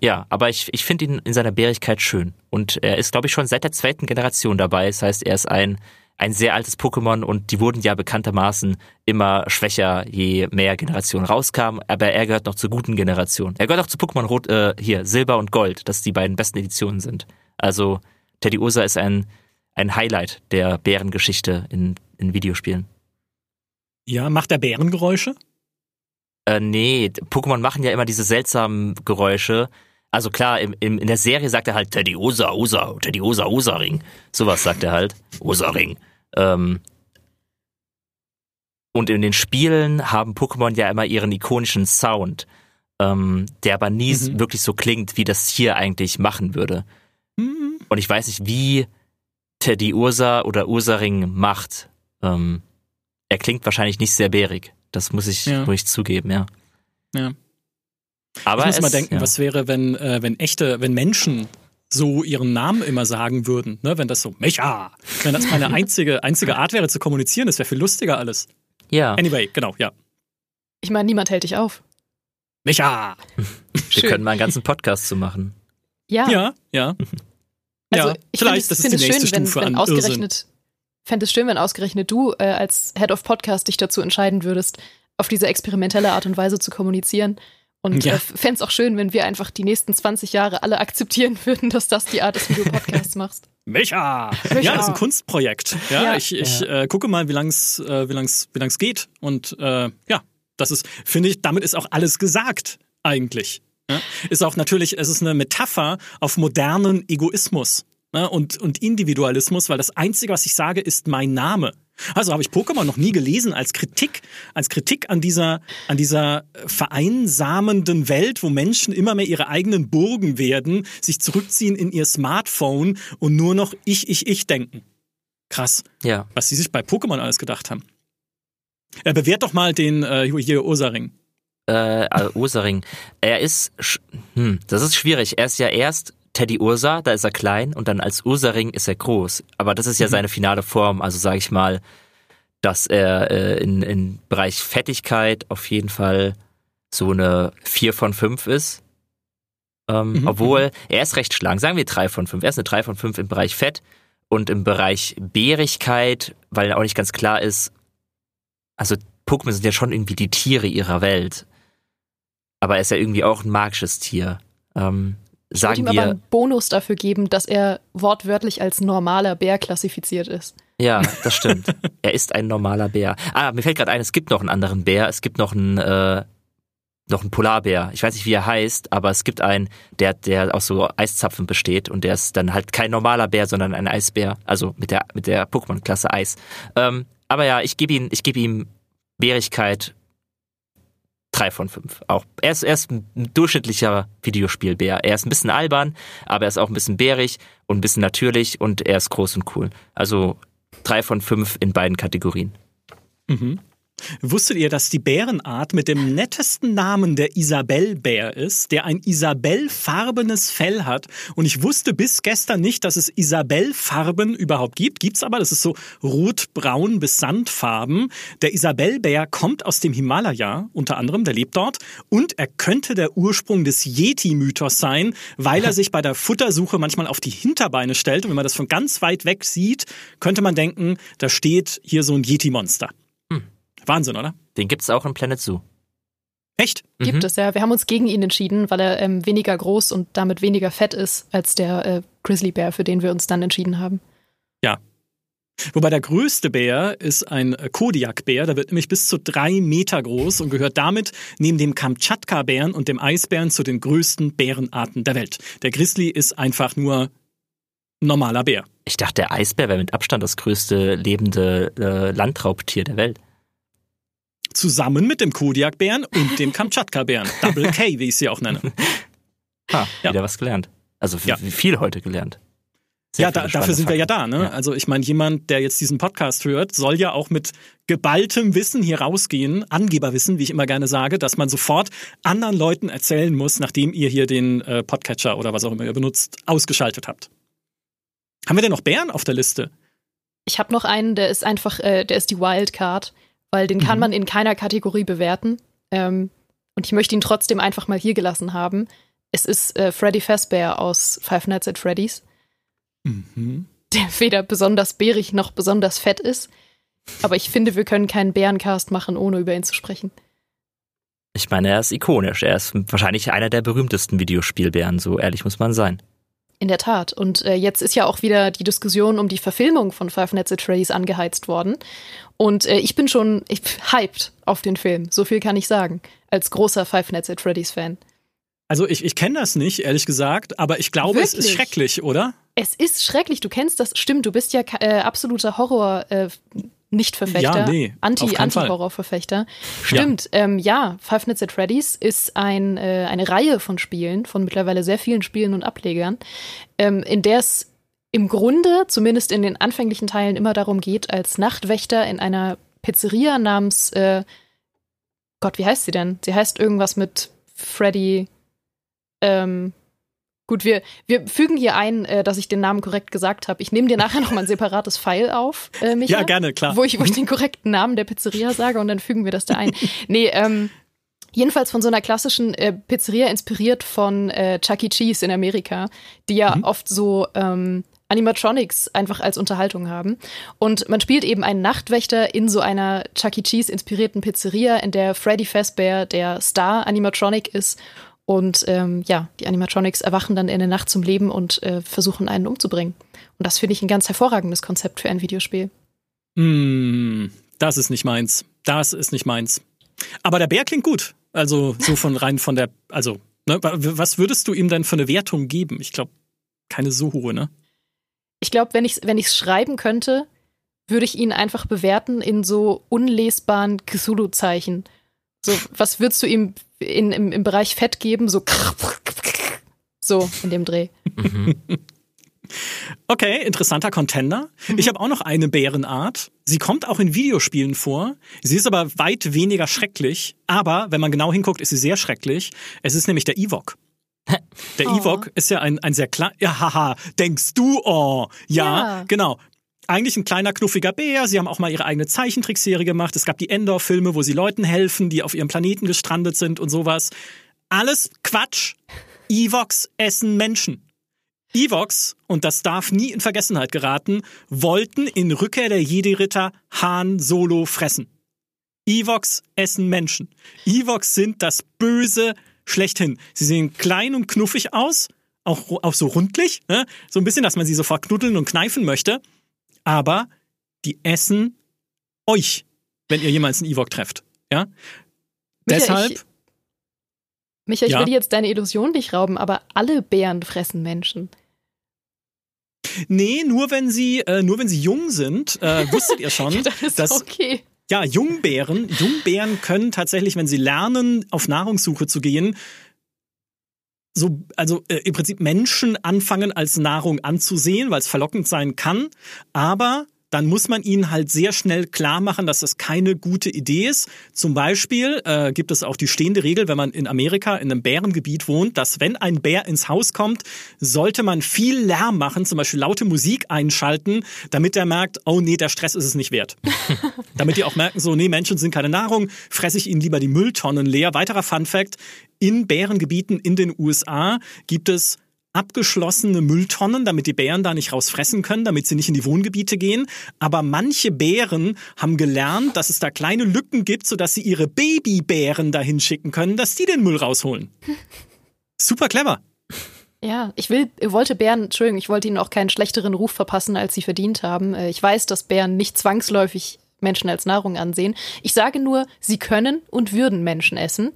ja, aber ich, ich finde ihn in seiner Bärigkeit schön. Und er ist, glaube ich, schon seit der zweiten Generation dabei. Das heißt, er ist ein ein sehr altes Pokémon und die wurden ja bekanntermaßen immer schwächer, je mehr Generationen rauskamen, aber er gehört noch zur guten Generation. Er gehört auch zu Pokémon Rot, äh, hier, Silber und Gold, dass die beiden besten Editionen sind. Also Teddy Ursa ist ein, ein Highlight der Bärengeschichte in, in Videospielen. Ja, macht er Bärengeräusche? Äh, nee, Pokémon machen ja immer diese seltsamen Geräusche. Also klar, im, im, in der Serie sagt er halt Teddy Osa, Osa, Teddy Osa, Osa Ring. Sowas sagt er halt. Osa Ring. Ähm, und in den Spielen haben Pokémon ja immer ihren ikonischen Sound, ähm, der aber nie mhm. wirklich so klingt, wie das hier eigentlich machen würde. Mhm. Und ich weiß nicht, wie Teddy Ursa oder Ursaring macht. Ähm, er klingt wahrscheinlich nicht sehr bärig. Das muss ich, ja. ich zugeben, ja. Ja. Aber ich muss es, mal denken, ja. was wäre, wenn, äh, wenn echte, wenn Menschen so ihren Namen immer sagen würden, ne? wenn das so Mecha, wenn das meine einzige, einzige Art wäre zu kommunizieren, das wäre viel lustiger alles. Ja. Anyway, genau, ja. Ich meine, niemand hält dich auf. Mecha! Wir können mal einen ganzen Podcast zu machen. Ja. Ja, ja. Also, ja, ich vielleicht, find, das ist die nächste schön, Stufe wenn, wenn ausgerechnet fände es schön, wenn ausgerechnet du äh, als Head of Podcast dich dazu entscheiden würdest, auf diese experimentelle Art und Weise zu kommunizieren. Und ja. äh, fände es auch schön, wenn wir einfach die nächsten 20 Jahre alle akzeptieren würden, dass das die Art ist, wie du Podcasts machst. Micha! Micha. Ja, das ist ein Kunstprojekt. Ja, ja. ich, ich ja. Äh, gucke mal, wie lang es äh, wie lang's, wie lang's geht. Und äh, ja, das ist, finde ich, damit ist auch alles gesagt, eigentlich. Ja? Ist auch natürlich, es ist eine Metapher auf modernen Egoismus ne? und, und Individualismus, weil das Einzige, was ich sage, ist mein Name. Also habe ich Pokémon noch nie gelesen als Kritik, als Kritik an dieser, an dieser vereinsamenden Welt, wo Menschen immer mehr ihre eigenen Burgen werden, sich zurückziehen in ihr Smartphone und nur noch ich, ich, ich denken. Krass. Ja. Was sie sich bei Pokémon alles gedacht haben. Er bewährt doch mal den äh, hier Ursaring. Äh, also Ursaring. Er ist, hm, das ist schwierig. Er ist ja erst Teddy Ursa, da ist er klein und dann als Ursaring ist er groß. Aber das ist ja mhm. seine finale Form. Also sage ich mal, dass er äh, in, in Bereich Fettigkeit auf jeden Fall so eine 4 von 5 ist. Ähm, mhm. Obwohl, mhm. er ist recht schlank. Sagen wir 3 von 5. Er ist eine 3 von 5 im Bereich Fett und im Bereich Bärigkeit, weil auch nicht ganz klar ist, also Pokémon sind ja schon irgendwie die Tiere ihrer Welt. Aber er ist ja irgendwie auch ein magisches Tier. Ähm, sagen ich würde ihm wir, aber einen Bonus dafür geben, dass er wortwörtlich als normaler Bär klassifiziert ist. Ja, das stimmt. er ist ein normaler Bär. Ah, mir fällt gerade ein, es gibt noch einen anderen Bär. Es gibt noch einen, äh, noch einen Polarbär. Ich weiß nicht, wie er heißt, aber es gibt einen, der, der aus so Eiszapfen besteht und der ist dann halt kein normaler Bär, sondern ein Eisbär. Also mit der, mit der Pokémon-Klasse Eis. Ähm, aber ja, ich gebe ihm, ich gebe ihm Bärigkeit drei von fünf. Auch er ist, er ist ein durchschnittlicher Videospielbär. Er ist ein bisschen albern, aber er ist auch ein bisschen bärig und ein bisschen natürlich und er ist groß und cool. Also drei von fünf in beiden Kategorien. Mhm. Wusstet ihr, dass die Bärenart mit dem nettesten Namen der Isabellbär ist, der ein Isabellfarbenes Fell hat? Und ich wusste bis gestern nicht, dass es Isabellfarben überhaupt gibt. Gibt's aber, das ist so rotbraun bis sandfarben. Der Isabellbär kommt aus dem Himalaya, unter anderem, der lebt dort. Und er könnte der Ursprung des Yeti-Mythos sein, weil er sich bei der Futtersuche manchmal auf die Hinterbeine stellt. Und wenn man das von ganz weit weg sieht, könnte man denken, da steht hier so ein Yeti-Monster. Wahnsinn, oder? Den gibt es auch in Planet Zoo. Echt? Gibt mhm. es, ja. Wir haben uns gegen ihn entschieden, weil er ähm, weniger groß und damit weniger fett ist als der äh, Grizzlybär, für den wir uns dann entschieden haben. Ja. Wobei der größte Bär ist ein Kodiakbär, der wird nämlich bis zu drei Meter groß und gehört damit neben dem Kamtschatka-Bären und dem Eisbären zu den größten Bärenarten der Welt. Der Grizzly ist einfach nur normaler Bär. Ich dachte, der Eisbär wäre mit Abstand das größte lebende äh, Landraubtier der Welt zusammen mit dem Kodiakbären und dem Kamtschatka-Bären. Double K, wie ich sie auch nenne. Ha, ja. wieder was gelernt. Also ja. viel heute gelernt. Sehr ja, da, dafür sind wir ja da. Ne? Ja. Also ich meine, jemand, der jetzt diesen Podcast hört, soll ja auch mit geballtem Wissen hier rausgehen, Angeberwissen, wie ich immer gerne sage, dass man sofort anderen Leuten erzählen muss, nachdem ihr hier den äh, Podcatcher oder was auch immer ihr benutzt, ausgeschaltet habt. Haben wir denn noch Bären auf der Liste? Ich habe noch einen, der ist einfach, äh, der ist die Wildcard weil den kann mhm. man in keiner Kategorie bewerten. Ähm, und ich möchte ihn trotzdem einfach mal hier gelassen haben. Es ist äh, Freddy Fazbear aus Five Nights at Freddy's, mhm. der weder besonders bärig noch besonders fett ist. Aber ich finde, wir können keinen Bärencast machen, ohne über ihn zu sprechen. Ich meine, er ist ikonisch. Er ist wahrscheinlich einer der berühmtesten Videospielbären, so ehrlich muss man sein. In der Tat. Und äh, jetzt ist ja auch wieder die Diskussion um die Verfilmung von Five Nights at Freddy's angeheizt worden. Und äh, ich bin schon ich, hyped auf den Film. So viel kann ich sagen. Als großer Five Nights at Freddy's Fan. Also ich, ich kenne das nicht, ehrlich gesagt, aber ich glaube, Wirklich? es ist schrecklich, oder? Es ist schrecklich. Du kennst das. Stimmt, du bist ja äh, absoluter Horror. Äh, nicht-Verfechter, ja, nee, Anti, Anti-Horror-Verfechter. Stimmt, ja. Ähm, ja, Five Nights at Freddy's ist ein, äh, eine Reihe von Spielen, von mittlerweile sehr vielen Spielen und Ablegern, ähm, in der es im Grunde, zumindest in den anfänglichen Teilen, immer darum geht, als Nachtwächter in einer Pizzeria namens, äh, Gott, wie heißt sie denn? Sie heißt irgendwas mit Freddy, ähm, Gut, wir, wir fügen hier ein, äh, dass ich den Namen korrekt gesagt habe. Ich nehme dir nachher noch mal ein separates File auf, äh, Micha, Ja, gerne, klar. Wo ich, wo ich den korrekten Namen der Pizzeria sage und dann fügen wir das da ein. nee, ähm, jedenfalls von so einer klassischen äh, Pizzeria inspiriert von äh, Chuck E. Cheese in Amerika, die ja mhm. oft so ähm, Animatronics einfach als Unterhaltung haben. Und man spielt eben einen Nachtwächter in so einer Chuck E. Cheese inspirierten Pizzeria, in der Freddy Fazbear der Star Animatronic ist. Und ähm, ja, die Animatronics erwachen dann in der Nacht zum Leben und äh, versuchen einen umzubringen. Und das finde ich ein ganz hervorragendes Konzept für ein Videospiel. Mm, das ist nicht meins. Das ist nicht meins. Aber der Bär klingt gut. Also so von rein von der, also ne, was würdest du ihm denn für eine Wertung geben? Ich glaube, keine so hohe, ne? Ich glaube, wenn ich es wenn schreiben könnte, würde ich ihn einfach bewerten in so unlesbaren Cthulhu-Zeichen. So, was würdest du ihm in, im, im Bereich Fett geben? So, so in dem Dreh. Mhm. Okay, interessanter Contender. Mhm. Ich habe auch noch eine Bärenart. Sie kommt auch in Videospielen vor. Sie ist aber weit weniger schrecklich. Aber wenn man genau hinguckt, ist sie sehr schrecklich. Es ist nämlich der Ewok. Der oh. Ewok ist ja ein, ein sehr kleiner, ja, haha, denkst du, oh, ja, ja, genau. Eigentlich ein kleiner, knuffiger Bär. Sie haben auch mal ihre eigene Zeichentrickserie gemacht. Es gab die Endor-Filme, wo sie Leuten helfen, die auf ihrem Planeten gestrandet sind und sowas. Alles Quatsch. Evox essen Menschen. Evox, und das darf nie in Vergessenheit geraten, wollten in Rückkehr der Jedi-Ritter Han Solo fressen. Evox essen Menschen. Evox sind das Böse schlechthin. Sie sehen klein und knuffig aus, auch, auch so rundlich, ne? so ein bisschen, dass man sie sofort knuddeln und kneifen möchte. Aber die essen euch, wenn ihr jemals einen Ewok trefft. Ja? Micha, Deshalb. Ich, Micha, ich ja. will jetzt deine Illusion nicht rauben, aber alle Bären fressen Menschen. Nee, nur wenn sie, äh, nur wenn sie jung sind, äh, wusstet ihr schon, das dass okay. Ja, Jungbären, Jungbären können tatsächlich, wenn sie lernen, auf Nahrungssuche zu gehen, so, also äh, im Prinzip Menschen anfangen als Nahrung anzusehen, weil es verlockend sein kann, aber dann muss man ihnen halt sehr schnell klar machen, dass das keine gute Idee ist. Zum Beispiel äh, gibt es auch die stehende Regel, wenn man in Amerika in einem Bärengebiet wohnt, dass wenn ein Bär ins Haus kommt, sollte man viel Lärm machen, zum Beispiel laute Musik einschalten, damit er merkt, oh nee, der Stress ist es nicht wert. damit die auch merken, so, nee, Menschen sind keine Nahrung, fresse ich ihnen lieber die Mülltonnen leer. Weiterer Fun Fact, in Bärengebieten in den USA gibt es abgeschlossene Mülltonnen, damit die Bären da nicht rausfressen können, damit sie nicht in die Wohngebiete gehen. Aber manche Bären haben gelernt, dass es da kleine Lücken gibt, sodass sie ihre Babybären dahin schicken können, dass die den Müll rausholen. Super clever. Ja, ich will, wollte Bären, Entschuldigung, ich wollte ihnen auch keinen schlechteren Ruf verpassen, als sie verdient haben. Äh, ich weiß, dass Bären nicht zwangsläufig Menschen als Nahrung ansehen. Ich sage nur, sie können und würden Menschen essen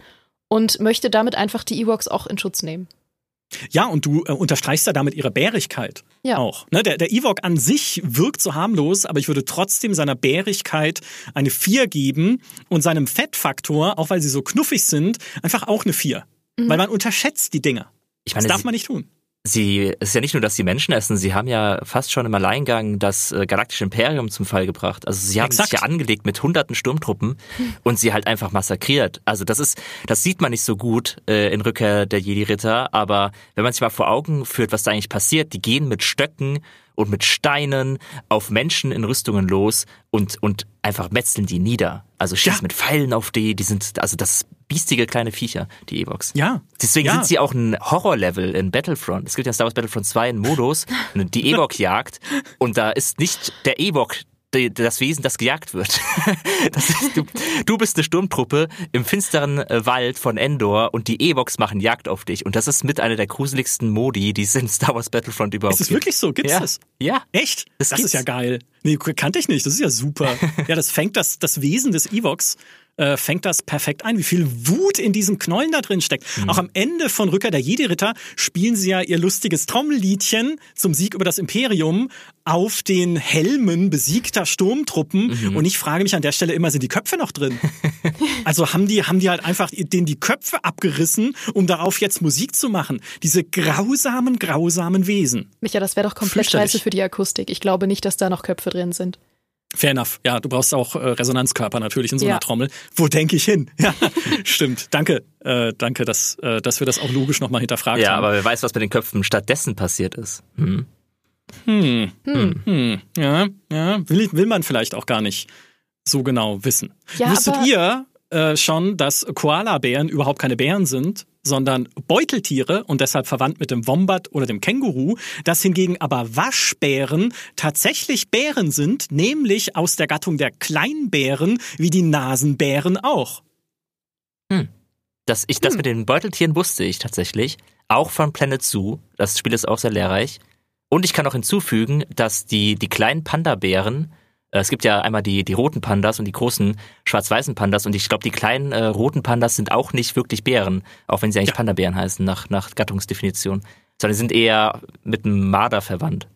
und möchte damit einfach die Ewoks auch in Schutz nehmen. Ja, und du äh, unterstreichst ja damit ihre Bärigkeit ja. auch. Ne, der, der Ewok an sich wirkt so harmlos, aber ich würde trotzdem seiner Bärigkeit eine 4 geben und seinem Fettfaktor, auch weil sie so knuffig sind, einfach auch eine 4. Mhm. Weil man unterschätzt die Dinge. Ich meine, das darf man nicht tun. Sie, es ist ja nicht nur, dass sie Menschen essen, sie haben ja fast schon im Alleingang das äh, galaktische Imperium zum Fall gebracht. Also sie haben Exakt. sich ja angelegt mit hunderten Sturmtruppen und sie halt einfach massakriert. Also das ist, das sieht man nicht so gut äh, in Rückkehr der Jedi-Ritter, aber wenn man sich mal vor Augen führt, was da eigentlich passiert, die gehen mit Stöcken und mit Steinen auf Menschen in Rüstungen los und, und einfach metzeln die nieder. Also schießen ja. mit Pfeilen auf die, die sind, also das biestige kleine Viecher, die Evox. Ja. Deswegen ja. sind sie auch ein Horrorlevel in Battlefront. Es gibt ja Star Wars Battlefront 2 einen Modus, die Ewok-Jagd. Und da ist nicht der Ewok das Wesen, das gejagt wird. Das ist, du, du bist eine Sturmtruppe im finsteren äh, Wald von Endor und die Evox machen Jagd auf dich. Und das ist mit einer der gruseligsten Modi, die es in Star Wars Battlefront überhaupt gibt. Ist es wirklich so? Gibt's ja. das? Ja. Echt? Das, das ist ja geil. Nee, kannte ich nicht. Das ist ja super. ja, das fängt das, das Wesen des Evox äh, fängt das perfekt ein, wie viel Wut in diesen Knollen da drin steckt. Mhm. Auch am Ende von Rückkehr der Jedi-Ritter spielen sie ja ihr lustiges Trommelliedchen zum Sieg über das Imperium auf den Helmen besiegter Sturmtruppen. Mhm. Und ich frage mich an der Stelle immer, sind die Köpfe noch drin? also haben die, haben die halt einfach denen die Köpfe abgerissen, um darauf jetzt Musik zu machen. Diese grausamen, grausamen Wesen. Micha, das wäre doch komplett scheiße für die Akustik. Ich glaube nicht, dass da noch Köpfe drin sind. Fair enough. Ja, du brauchst auch äh, Resonanzkörper natürlich in so einer ja. Trommel. Wo denke ich hin? Ja, stimmt. Danke, äh, danke, dass, äh, dass wir das auch logisch nochmal hinterfragt ja, haben. Ja, aber wer weiß, was mit den Köpfen stattdessen passiert ist. Hm. Hm. Hm. hm. Ja, ja, will, will man vielleicht auch gar nicht so genau wissen. Ja, Wusstet ihr äh, schon, dass Koala-Bären überhaupt keine Bären sind, sondern Beuteltiere und deshalb verwandt mit dem Wombat oder dem Känguru, dass hingegen aber Waschbären tatsächlich Bären sind, nämlich aus der Gattung der Kleinbären, wie die Nasenbären auch. Hm. Das, ich, das hm. mit den Beuteltieren wusste ich tatsächlich. Auch von Planet Zoo. Das Spiel ist auch sehr lehrreich. Und ich kann auch hinzufügen, dass die, die kleinen Panda-Bären, es gibt ja einmal die, die roten Pandas und die großen schwarz-weißen Pandas und ich glaube, die kleinen äh, roten Pandas sind auch nicht wirklich Bären, auch wenn sie eigentlich ja. Panda-Bären heißen, nach, nach Gattungsdefinition, sondern sind eher mit einem Marder verwandt.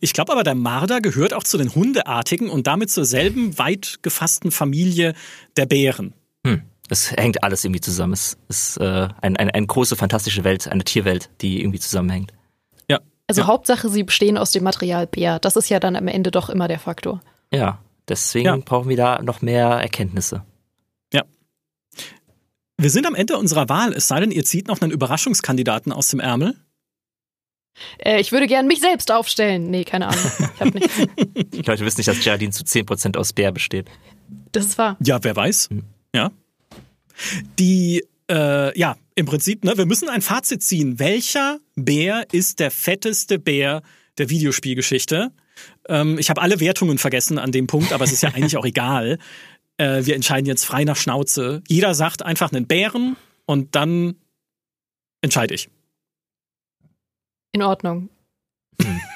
Ich glaube aber, der Marder gehört auch zu den Hundeartigen und damit zur selben weit gefassten Familie der Bären. Hm. Es hängt alles irgendwie zusammen. Es ist äh, ein, ein, eine große, fantastische Welt, eine Tierwelt, die irgendwie zusammenhängt. Also ja. Hauptsache, sie bestehen aus dem Material Bär. Das ist ja dann am Ende doch immer der Faktor. Ja, deswegen ja. brauchen wir da noch mehr Erkenntnisse. Ja. Wir sind am Ende unserer Wahl, es sei denn, ihr zieht noch einen Überraschungskandidaten aus dem Ärmel. Äh, ich würde gern mich selbst aufstellen. Nee, keine Ahnung. Ich hab nichts. Die Leute wissen nicht, dass Geraldine zu 10% aus Bär besteht. Das ist wahr. Ja, wer weiß. Hm. Ja. Die, äh, ja, im Prinzip, ne, wir müssen ein Fazit ziehen. Welcher Bär ist der fetteste Bär der Videospielgeschichte? Ähm, ich habe alle Wertungen vergessen an dem Punkt, aber es ist ja eigentlich auch egal. Äh, wir entscheiden jetzt frei nach Schnauze. Jeder sagt einfach einen Bären und dann entscheide ich. In Ordnung.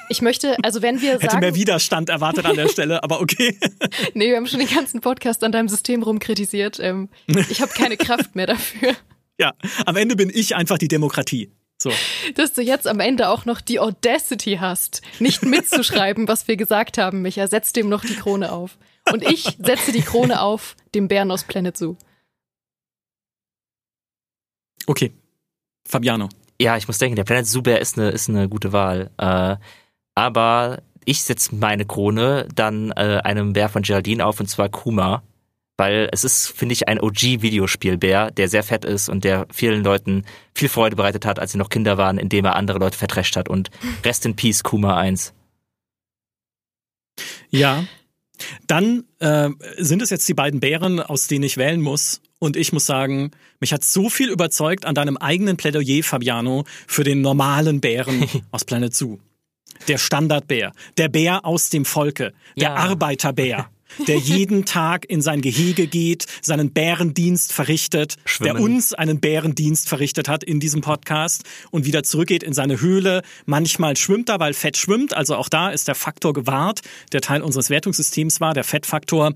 Ich möchte, also wenn wir sagen. Hätte mehr Widerstand erwartet an der Stelle, aber okay. nee, wir haben schon den ganzen Podcast an deinem System rumkritisiert. Ähm, ich habe keine Kraft mehr dafür. Ja, am Ende bin ich einfach die Demokratie. So. Dass du jetzt am Ende auch noch die Audacity hast, nicht mitzuschreiben, was wir gesagt haben, Micha. Setz dem noch die Krone auf. Und ich setze die Krone auf dem Bären aus Planet Zoo. Okay. Fabiano. Ja, ich muss denken, der Planet Zoo Bär ist eine, ist eine gute Wahl. Äh, aber ich setze meine Krone dann äh, einem Bär von Geraldine auf, und zwar Kuma. Weil es ist, finde ich, ein OG-Videospielbär, der sehr fett ist und der vielen Leuten viel Freude bereitet hat, als sie noch Kinder waren, indem er andere Leute vertrescht hat. Und Rest in Peace, Kuma 1. Ja. Dann äh, sind es jetzt die beiden Bären, aus denen ich wählen muss. Und ich muss sagen, mich hat so viel überzeugt an deinem eigenen Plädoyer, Fabiano, für den normalen Bären aus Planet Zoo der Standardbär, der Bär aus dem Volke, der ja. Arbeiterbär. der jeden Tag in sein Gehege geht, seinen Bärendienst verrichtet, Schwimmen. der uns einen Bärendienst verrichtet hat in diesem Podcast und wieder zurückgeht in seine Höhle. Manchmal schwimmt er, weil Fett schwimmt, also auch da ist der Faktor gewahrt, der Teil unseres Wertungssystems war, der Fettfaktor.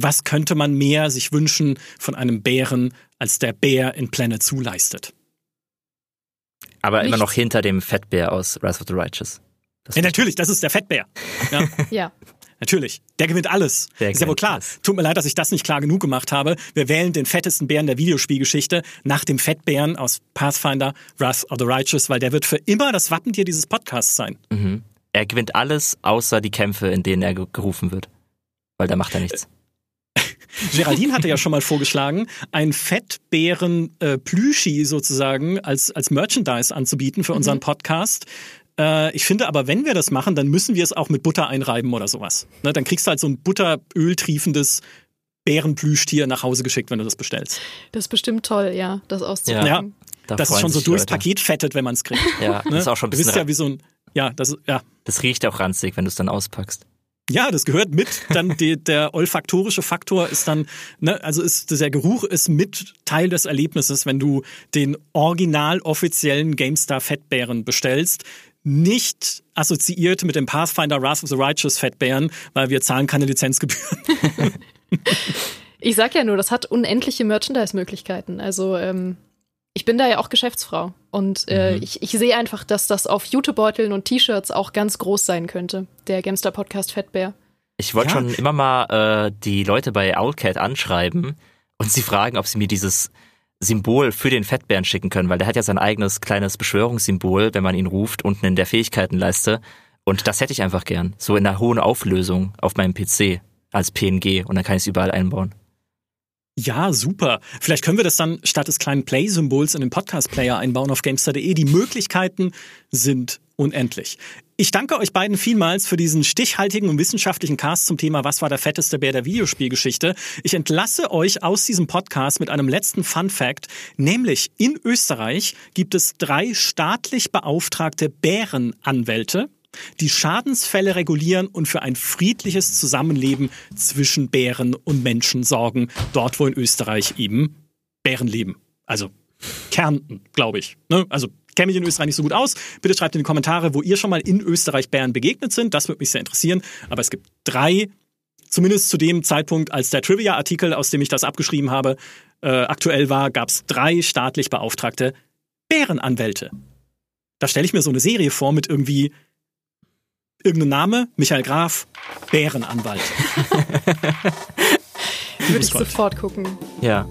Was könnte man mehr sich wünschen von einem Bären, als der Bär in Planet Zoo leistet? Aber Nichts. immer noch hinter dem Fettbär aus Rise of the Righteous. Ja, natürlich, das ist der Fettbär. Ja. ja. Natürlich. Der gewinnt alles. Der ist ja wohl klar. Alles. Tut mir leid, dass ich das nicht klar genug gemacht habe. Wir wählen den fettesten Bären der Videospielgeschichte nach dem Fettbären aus Pathfinder Wrath of the Righteous, weil der wird für immer das Wappentier dieses Podcasts sein. Mhm. Er gewinnt alles, außer die Kämpfe, in denen er gerufen wird. Weil da macht er nichts. Geraldine hatte ja schon mal vorgeschlagen, ein Fettbären äh, Plüschi sozusagen als, als Merchandise anzubieten für unseren mhm. Podcast. Äh, ich finde aber, wenn wir das machen, dann müssen wir es auch mit Butter einreiben oder sowas. Ne, dann kriegst du halt so ein Butteröl triefendes Bärenplüschtier nach Hause geschickt, wenn du das bestellst. Das ist bestimmt toll, ja, das auszupacken. Ja, da das ist schon so durchs Leute. Paket fettet, wenn man es kriegt. Ja, ne? das ist auch schon ein bisschen. Du bist ja wie so ein, ja, das, ja. Das riecht auch ranzig, wenn du es dann auspackst. Ja, das gehört mit. Dann die, der olfaktorische Faktor ist dann, ne, also ist der Geruch ist mit Teil des Erlebnisses, wenn du den original offiziellen GameStar Fettbären bestellst nicht assoziiert mit dem Pathfinder Wrath of the Righteous Fettbären, weil wir zahlen keine Lizenzgebühren. ich sag ja nur, das hat unendliche Merchandise-Möglichkeiten. Also ähm, ich bin da ja auch Geschäftsfrau und äh, mhm. ich, ich sehe einfach, dass das auf Jutebeuteln und T-Shirts auch ganz groß sein könnte, der Gamester Podcast Fettbär. Ich wollte ja. schon immer mal äh, die Leute bei Owlcat anschreiben und sie fragen, ob sie mir dieses Symbol für den Fettbären schicken können, weil der hat ja sein eigenes kleines Beschwörungssymbol, wenn man ihn ruft, unten in der Fähigkeitenleiste. Und das hätte ich einfach gern. So in einer hohen Auflösung auf meinem PC als PNG und dann kann ich es überall einbauen. Ja, super. Vielleicht können wir das dann statt des kleinen Play-Symbols in den Podcast-Player einbauen auf Gamester.de. Die Möglichkeiten sind unendlich. Ich danke euch beiden vielmals für diesen stichhaltigen und wissenschaftlichen Cast zum Thema Was war der fetteste Bär der Videospielgeschichte. Ich entlasse euch aus diesem Podcast mit einem letzten Fun Fact, nämlich in Österreich gibt es drei staatlich beauftragte Bärenanwälte die Schadensfälle regulieren und für ein friedliches Zusammenleben zwischen Bären und Menschen sorgen, dort wo in Österreich eben Bären leben. Also Kärnten, glaube ich. Ne? Also kenne mich in Österreich nicht so gut aus. Bitte schreibt in die Kommentare, wo ihr schon mal in Österreich Bären begegnet sind. Das würde mich sehr interessieren. Aber es gibt drei, zumindest zu dem Zeitpunkt, als der Trivia-Artikel, aus dem ich das abgeschrieben habe, äh, aktuell war, gab es drei staatlich beauftragte Bärenanwälte. Da stelle ich mir so eine Serie vor mit irgendwie irgendeinem Name, Michael Graf, Bärenanwalt. Würde ich sofort gucken. Ja.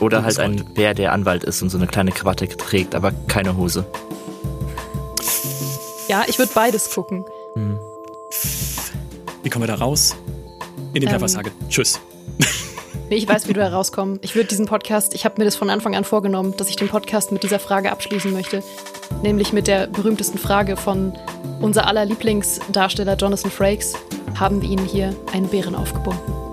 Oder halt ein Bär, der Anwalt ist und so eine kleine Krawatte trägt, aber keine Hose. Ja, ich würde beides gucken. Hm. Wie kommen wir da raus? In dem ähm, sage Tschüss. Nee, ich weiß, wie du da rauskommst. Ich würde diesen Podcast, ich habe mir das von Anfang an vorgenommen, dass ich den Podcast mit dieser Frage abschließen möchte. Nämlich mit der berühmtesten Frage von unser aller Lieblingsdarsteller Jonathan Frakes. Haben wir Ihnen hier einen Bären aufgebunden?